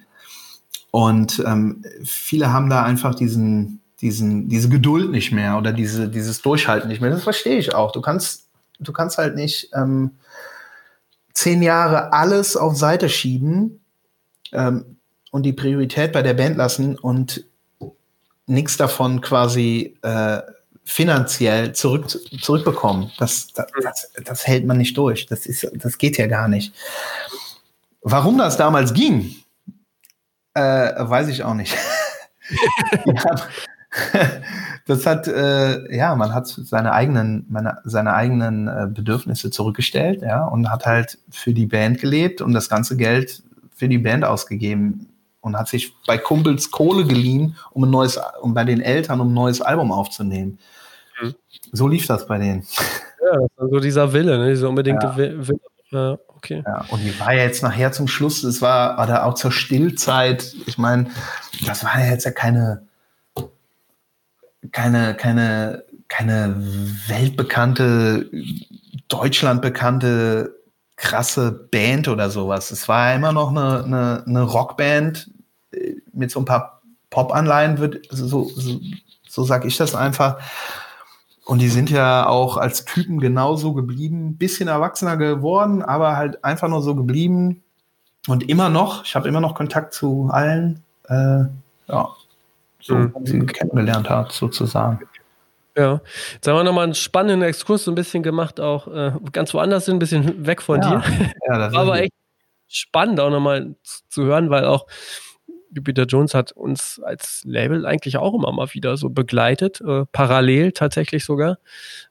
Und ähm, viele haben da einfach diesen, diesen, diese Geduld nicht mehr oder diese, dieses Durchhalten nicht mehr. Das verstehe ich auch. Du kannst, du kannst halt nicht ähm, zehn Jahre alles auf Seite schieben ähm, und die Priorität bei der Band lassen und nichts davon quasi äh, finanziell zurück, zurückbekommen. Das, das, das, das, hält man nicht durch. Das, ist, das geht ja gar nicht. Warum das damals ging, äh, weiß ich auch nicht. das hat, äh, ja, man hat seine eigenen, meine, seine eigenen äh, Bedürfnisse zurückgestellt, ja, und hat halt für die Band gelebt und das ganze Geld für die Band ausgegeben und hat sich bei Kumpels Kohle geliehen, um ein neues, um bei den Eltern um ein neues Album aufzunehmen. Mhm. So lief das bei denen. Ja, so dieser Wille, ne? dieser unbedingte ja. Wille. Ja, okay. Ja, und die war ja jetzt nachher zum Schluss, das war, oder auch zur Stillzeit, ich meine, das war ja jetzt ja keine, keine, keine, keine weltbekannte, deutschlandbekannte, krasse Band oder sowas. Es war ja immer noch eine, eine, eine Rockband mit so ein paar Pop-Anleihen, wird, so, so, so sag ich das einfach. Und die sind ja auch als Typen genauso geblieben, bisschen erwachsener geworden, aber halt einfach nur so geblieben. Und immer noch, ich habe immer noch Kontakt zu allen. Äh, ja, so mhm. sie kennengelernt hat, sozusagen. Ja, jetzt haben wir nochmal einen spannenden Exkurs so ein bisschen gemacht, auch äh, ganz woanders sind, ein bisschen weg von ja. dir. Ja, das Aber echt spannend auch nochmal zu hören, weil auch Jupiter Jones hat uns als Label eigentlich auch immer mal wieder so begleitet, äh, parallel tatsächlich sogar.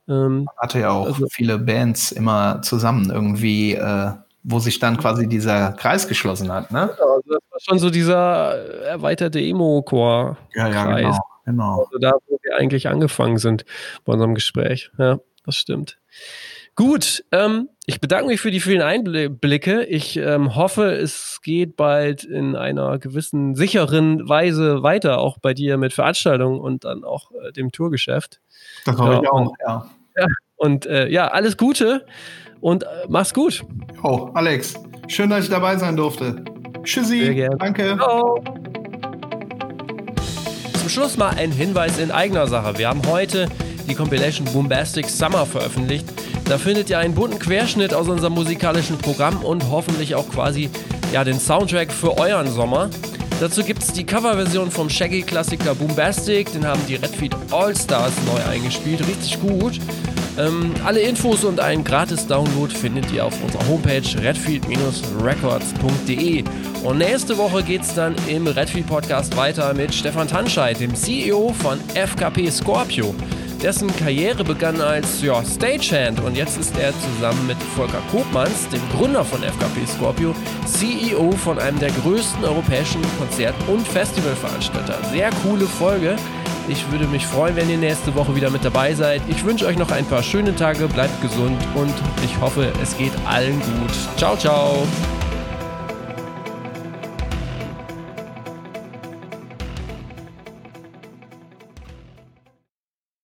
Ähm, hatte ja auch also, viele Bands immer zusammen irgendwie äh, wo sich dann quasi dieser Kreis geschlossen hat, ne? Genau, also das war schon so dieser erweiterte Emo-Core. Ja, ja, genau, genau. Also da, wo wir eigentlich angefangen sind bei unserem Gespräch. Ja, das stimmt. Gut, ähm, ich bedanke mich für die vielen Einblicke. Ich ähm, hoffe, es geht bald in einer gewissen sicheren Weise weiter, auch bei dir mit Veranstaltungen und dann auch äh, dem Tourgeschäft. Das hoffe ja, ich auch, und, ja. ja. Und äh, ja, alles Gute und äh, mach's gut. Oh, Alex, schön, dass ich dabei sein durfte. Tschüssi, danke. Ciao. Zum Schluss mal ein Hinweis in eigener Sache. Wir haben heute die Compilation Boombastic Summer veröffentlicht. Da findet ihr einen bunten Querschnitt aus unserem musikalischen Programm und hoffentlich auch quasi ja, den Soundtrack für euren Sommer. Dazu gibt es die Coverversion vom Shaggy-Klassiker Boombastic, den haben die Redfeed All-Stars neu eingespielt, richtig gut. Ähm, alle Infos und einen Gratis-Download findet ihr auf unserer Homepage redfield-records.de. Und nächste Woche geht es dann im Redfield Podcast weiter mit Stefan Tanscheid, dem CEO von FKP Scorpio. Dessen Karriere begann als ja, Stagehand und jetzt ist er zusammen mit Volker Kopmanns, dem Gründer von FKP Scorpio, CEO von einem der größten europäischen Konzert- und Festivalveranstalter. Sehr coole Folge. Ich würde mich freuen, wenn ihr nächste Woche wieder mit dabei seid. Ich wünsche euch noch ein paar schöne Tage, bleibt gesund und ich hoffe, es geht allen gut. Ciao, ciao.